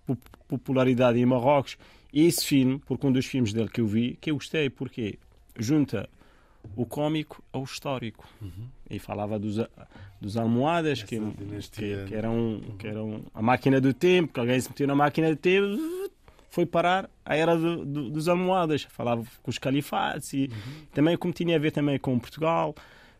po- popularidade em Marrocos. E esse filme, porque um dos filmes dele que eu vi, que eu gostei, porque junta o cómico ao histórico. E falava dos, dos almohadas, que, que, dinastia. que eram, que eram a máquina do tempo, que alguém se meteu na máquina do tempo, foi parar a era do- do- dos almohadas. Falava com os califates e também como tinha a ver também com Portugal,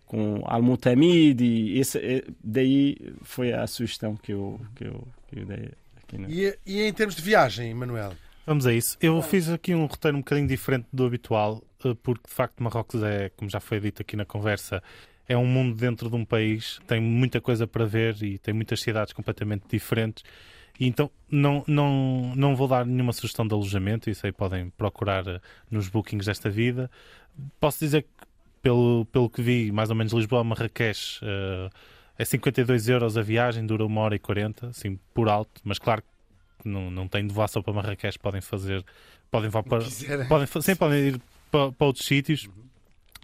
com Al-Mutamid esse, daí foi a sugestão que eu, que eu, que eu dei aqui. Na... E, e em termos de viagem, Manuel? Vamos a isso. Eu fiz aqui um roteiro um bocadinho diferente do habitual, eh, porque de facto Marrocos é, como já foi dito aqui na conversa, é um mundo dentro de um país, tem muita coisa para ver e tem muitas cidades completamente diferentes. E então não, não, não vou dar nenhuma sugestão de alojamento, isso aí podem procurar eh, nos bookings desta vida. Posso dizer que, pelo, pelo que vi, mais ou menos Lisboa a Marrakech eh, é 52 euros a viagem, dura uma hora e 40, assim, por alto, mas claro que não, não tem de voar só para Marrakech, podem fazer, podem voar para, podem, sim, podem ir para, para outros sítios,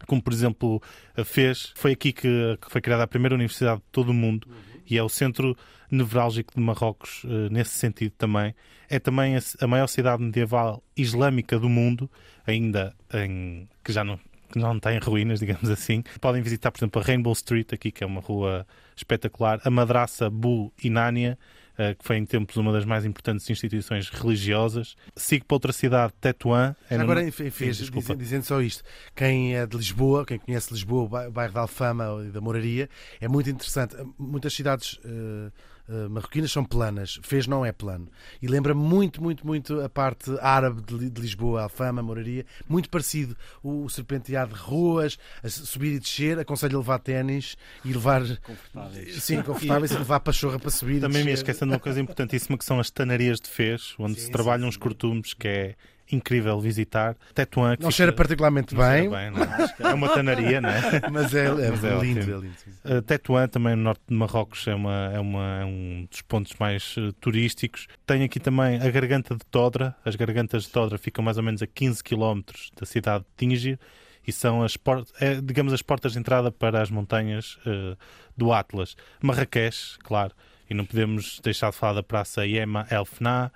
como por exemplo fez. Foi aqui que, que foi criada a primeira universidade de todo o mundo e é o centro nevrálgico de Marrocos eh, nesse sentido também. É também a, a maior cidade medieval islâmica do mundo, ainda em, que já não que não está em ruínas, <laughs> digamos assim. Podem visitar, por exemplo, a Rainbow Street, aqui, que é uma rua espetacular, a Madraça Bu Inânia, eh, que foi em tempos uma das mais importantes instituições religiosas. Sigo para outra cidade, Tetuan. é Já no- agora, enfim, fez, Sim, desculpa. dizen- dizendo só isto, quem é de Lisboa, quem conhece Lisboa, o bai- o bairro da Alfama e da Moraria, é muito interessante. Muitas cidades eh, eh, marroquinas são planas, Fez não é plano. E lembra muito, muito, muito a parte árabe de, de Lisboa, Alfama, Moraria, muito parecido. O, o serpenteado de ruas, a subir e descer, aconselho a levar ténis e levar. Confortáveis. Sim, confortáveis e levar pachorra para subir. e Também me esquecendo de uma coisa importantíssima que são as tanarias de Fez, onde Sim, se sim, trabalham sim. os cortumes, que é incrível visitar. Tetuan, Não fica- cheira particularmente não cheira bem, não é? É uma tanaria, não é? <laughs> mas é, é Mas é lindo, é lindo. Uh, Tetuan, também no norte de Marrocos, é, uma, é, uma, é um dos pontos mais uh, turísticos. Tem aqui também a Garganta de Todra. As Gargantas de Todra ficam mais ou menos a 15 km da cidade de Tíngir e são as, por- é, digamos, as portas de entrada para as montanhas uh, do Atlas. Marrakech, claro, e não podemos deixar de falar da Praça Yema El Fna,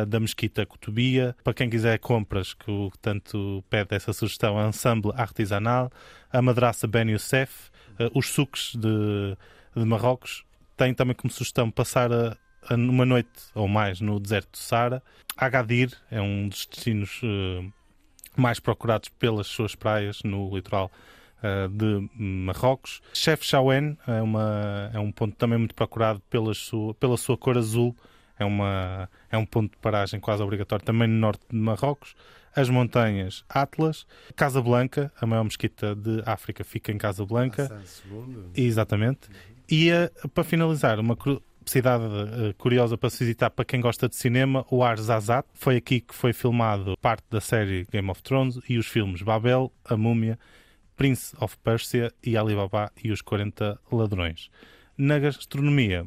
uh, da Mesquita Cotubia. Para quem quiser compras, que o tanto pede essa sugestão, a Ensemble Artisanal, a Madraça Ben Youssef, uh, os sucos de, de Marrocos. Tem também como sugestão passar a, a uma noite ou mais no deserto do Sara. Agadir é um dos destinos uh, mais procurados pelas suas praias no litoral de Marrocos. Chef Chaouen é, uma, é um ponto também muito procurado pela sua, pela sua cor azul. É, uma, é um ponto de paragem quase obrigatório também no norte de Marrocos. As montanhas Atlas, Casablanca, a maior mesquita de África fica em Casablanca. Hassan II. Exatamente. E eh, para finalizar, uma cidade eh, curiosa para se visitar para quem gosta de cinema, o Arzazat. Foi aqui que foi filmado parte da série Game of Thrones e os filmes Babel, A Múmia, Prince of Persia e Alibaba e os 40 Ladrões. Na gastronomia,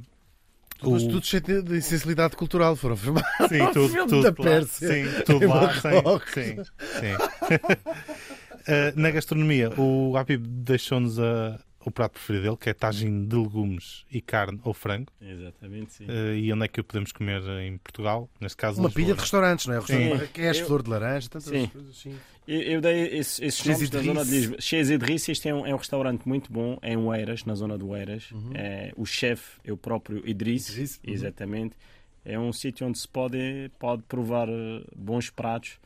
Mas o- tudo cheio de de sensibilidade cultural, foram filmados. Sim, tudo, <laughs> filme tudo da. Pérsia Sim, tudo lá. Sim, sim, sim. <laughs> Eh, na gastronomia, o Habib deixou-nos a- o prato preferido dele, que é tagine de legumes e carne ou frango. Exatamente, sim. Eh, e onde é que o podemos comer em Portugal? Neste caso, Uma Lisboa. pilha de restaurantes, não é? Restaurante. Marrakech, Eu- flor de laranja, tantas Sim. coisas assim. Eu, eu dei esses, esses nomes da zona de Lisboa. Chez Idriss, este é um, é um restaurante muito bom, é em Oeiras, na zona de Oeiras. Uhum. É, o chefe é o próprio Idriss, Idriss, uhum. exatamente. É um sítio onde se pode, pode provar eh, bons pratos.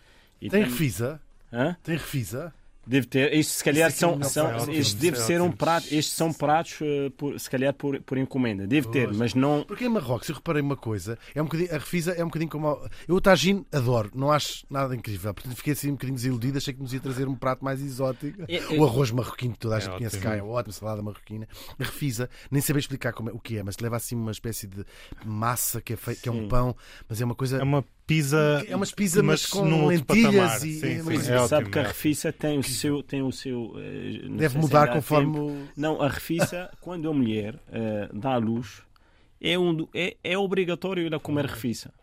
E Tem tam- refisa? Hã? Tem refisa? Deve ter. Isto se calhar Isso são. são ótimo, isso deve é ser um prato. Estes são pratos, eh, por- se calhar por, por encomenda. Deve ter, mas não. Porque em Marrocos, eu reparei uma coisa, é um bocadinho, a refisa é um bocadinho como. Eu o tagine adoro, não acho nada incrível. Portanto, fiquei assim um bocadinho desiludido, achei que nos ia trazer um prato mais exótico. É, é- O arroz marroquino, que toda a É gente conhece cá, é ótimo, salada marroquina. A refisa, nem sabia explicar como é- o que é, mas leva assim uma espécie de massa que é, que é um pão, mas é uma coisa. É uma pizza. É umas pizza, mas com num outro lentilhas patamar. e- Sim, e- sim, mas é sabe ótimo, que a é refiça tem o seu. Tem o seu eh, não Deve mudar conforme. o- Não, a refiça, <laughs> quando a mulher eh, dá à luz, é, um, do- é, é obrigatório ir a comer refiça.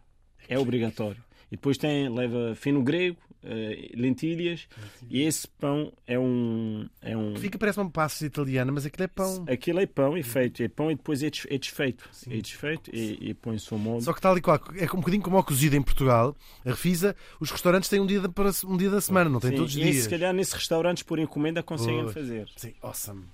É obrigatório. E depois tem, leva fino grego, eh, lentilhas, e esse pão é um. É um Fica, parece uma pasta italiana, mas aquilo é pão. Aquilo é pão, é feito. É pão e depois é des- é desfeito. É desfeito e, e põe-se o molde. Só que tal e qual, é um bocadinho como ao cozido em Portugal, a refisa, os restaurantes têm um dia, da, para- um dia da semana, não têm Sim, todos os e dias. se calhar nesses restaurantes por encomenda conseguem fazer. Sim, awesome.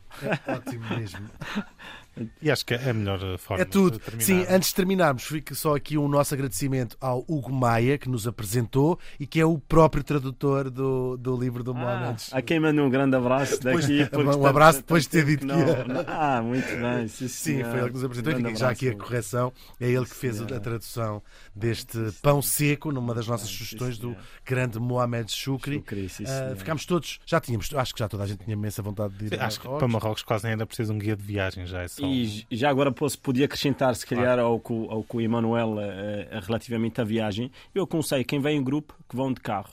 É ótimo mesmo. <laughs> E acho que é a melhor forma É tudo. Sim, antes de terminarmos, fica só aqui o nosso agradecimento ao Hugo Maia, que nos apresentou e que é o próprio tradutor do, do livro do Ah, Mohamed. a quem manda um grande abraço Depois- daqui. porque um abraço depois de ter dito não, que ia. não. Ah, muito bem. Sim, Sim, foi ele que nos apresentou. Fica já aqui a correção. É ele que fez senhora. a tradução deste pão seco, numa das nossas Sim, sugestões do grande Mohamed Shukri. Senhor. ficámos todos, já tínhamos, acho que já toda a gente tinha imensa vontade de ir Sim, acho que para Marrocos quase ainda precisa de um guia de viagem. Já é E já agora posso, podia acrescentar, se calhar, ao que, o- ao que o Emanuel eh, eh, relativamente à viagem. Eu aconselho quem vem em grupo que vão de carro,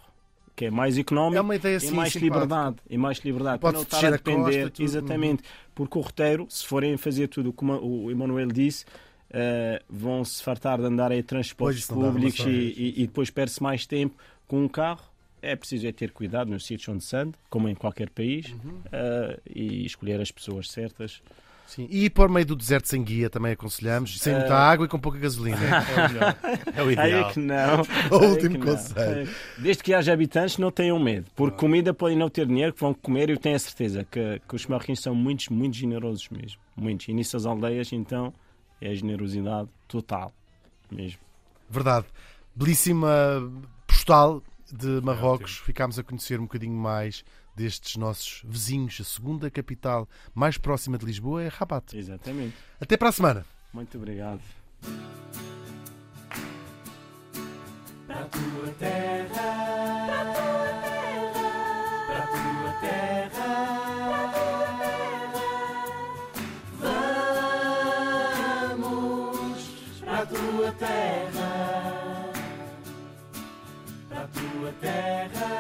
que é mais económico. É uma ideia e mais simpática. liberdade, e mais liberdade. Pode para não estar a a costa, depender, tudo. exatamente, porque o roteiro, se forem fazer tudo como o Emanuel disse, eh, vão se fartar de andar em transportes públicos e, e- e depois perde-se mais tempo com um carro. É preciso é ter cuidado nos sítios onde se anda, como em qualquer país, Uhum. eh, e escolher as pessoas certas. Sim. E ir por meio do deserto sem guia também aconselhamos, sem muita Ah. água e com pouca gasolina. <laughs> É o melhor. É o Aí ideal. é que não. <laughs> O é último que não. conselho. Desde que haja habitantes, não tenham medo. Porque comida podem não ter dinheiro, que vão comer. Eu tenho a certeza que, que os marroquinos são muitos, muito generosos mesmo. Muitos. E nessas aldeias, então, é a generosidade total. Mesmo. Verdade. Belíssima postal de Marrocos. Ficámos a conhecer um bocadinho mais destes nossos vizinhos. A segunda capital mais próxima de Lisboa é Rabat. Exatamente. Até para a semana. Muito obrigado. Para a tua terra, para a tua terra, vamos para a tua terra, para a tua terra.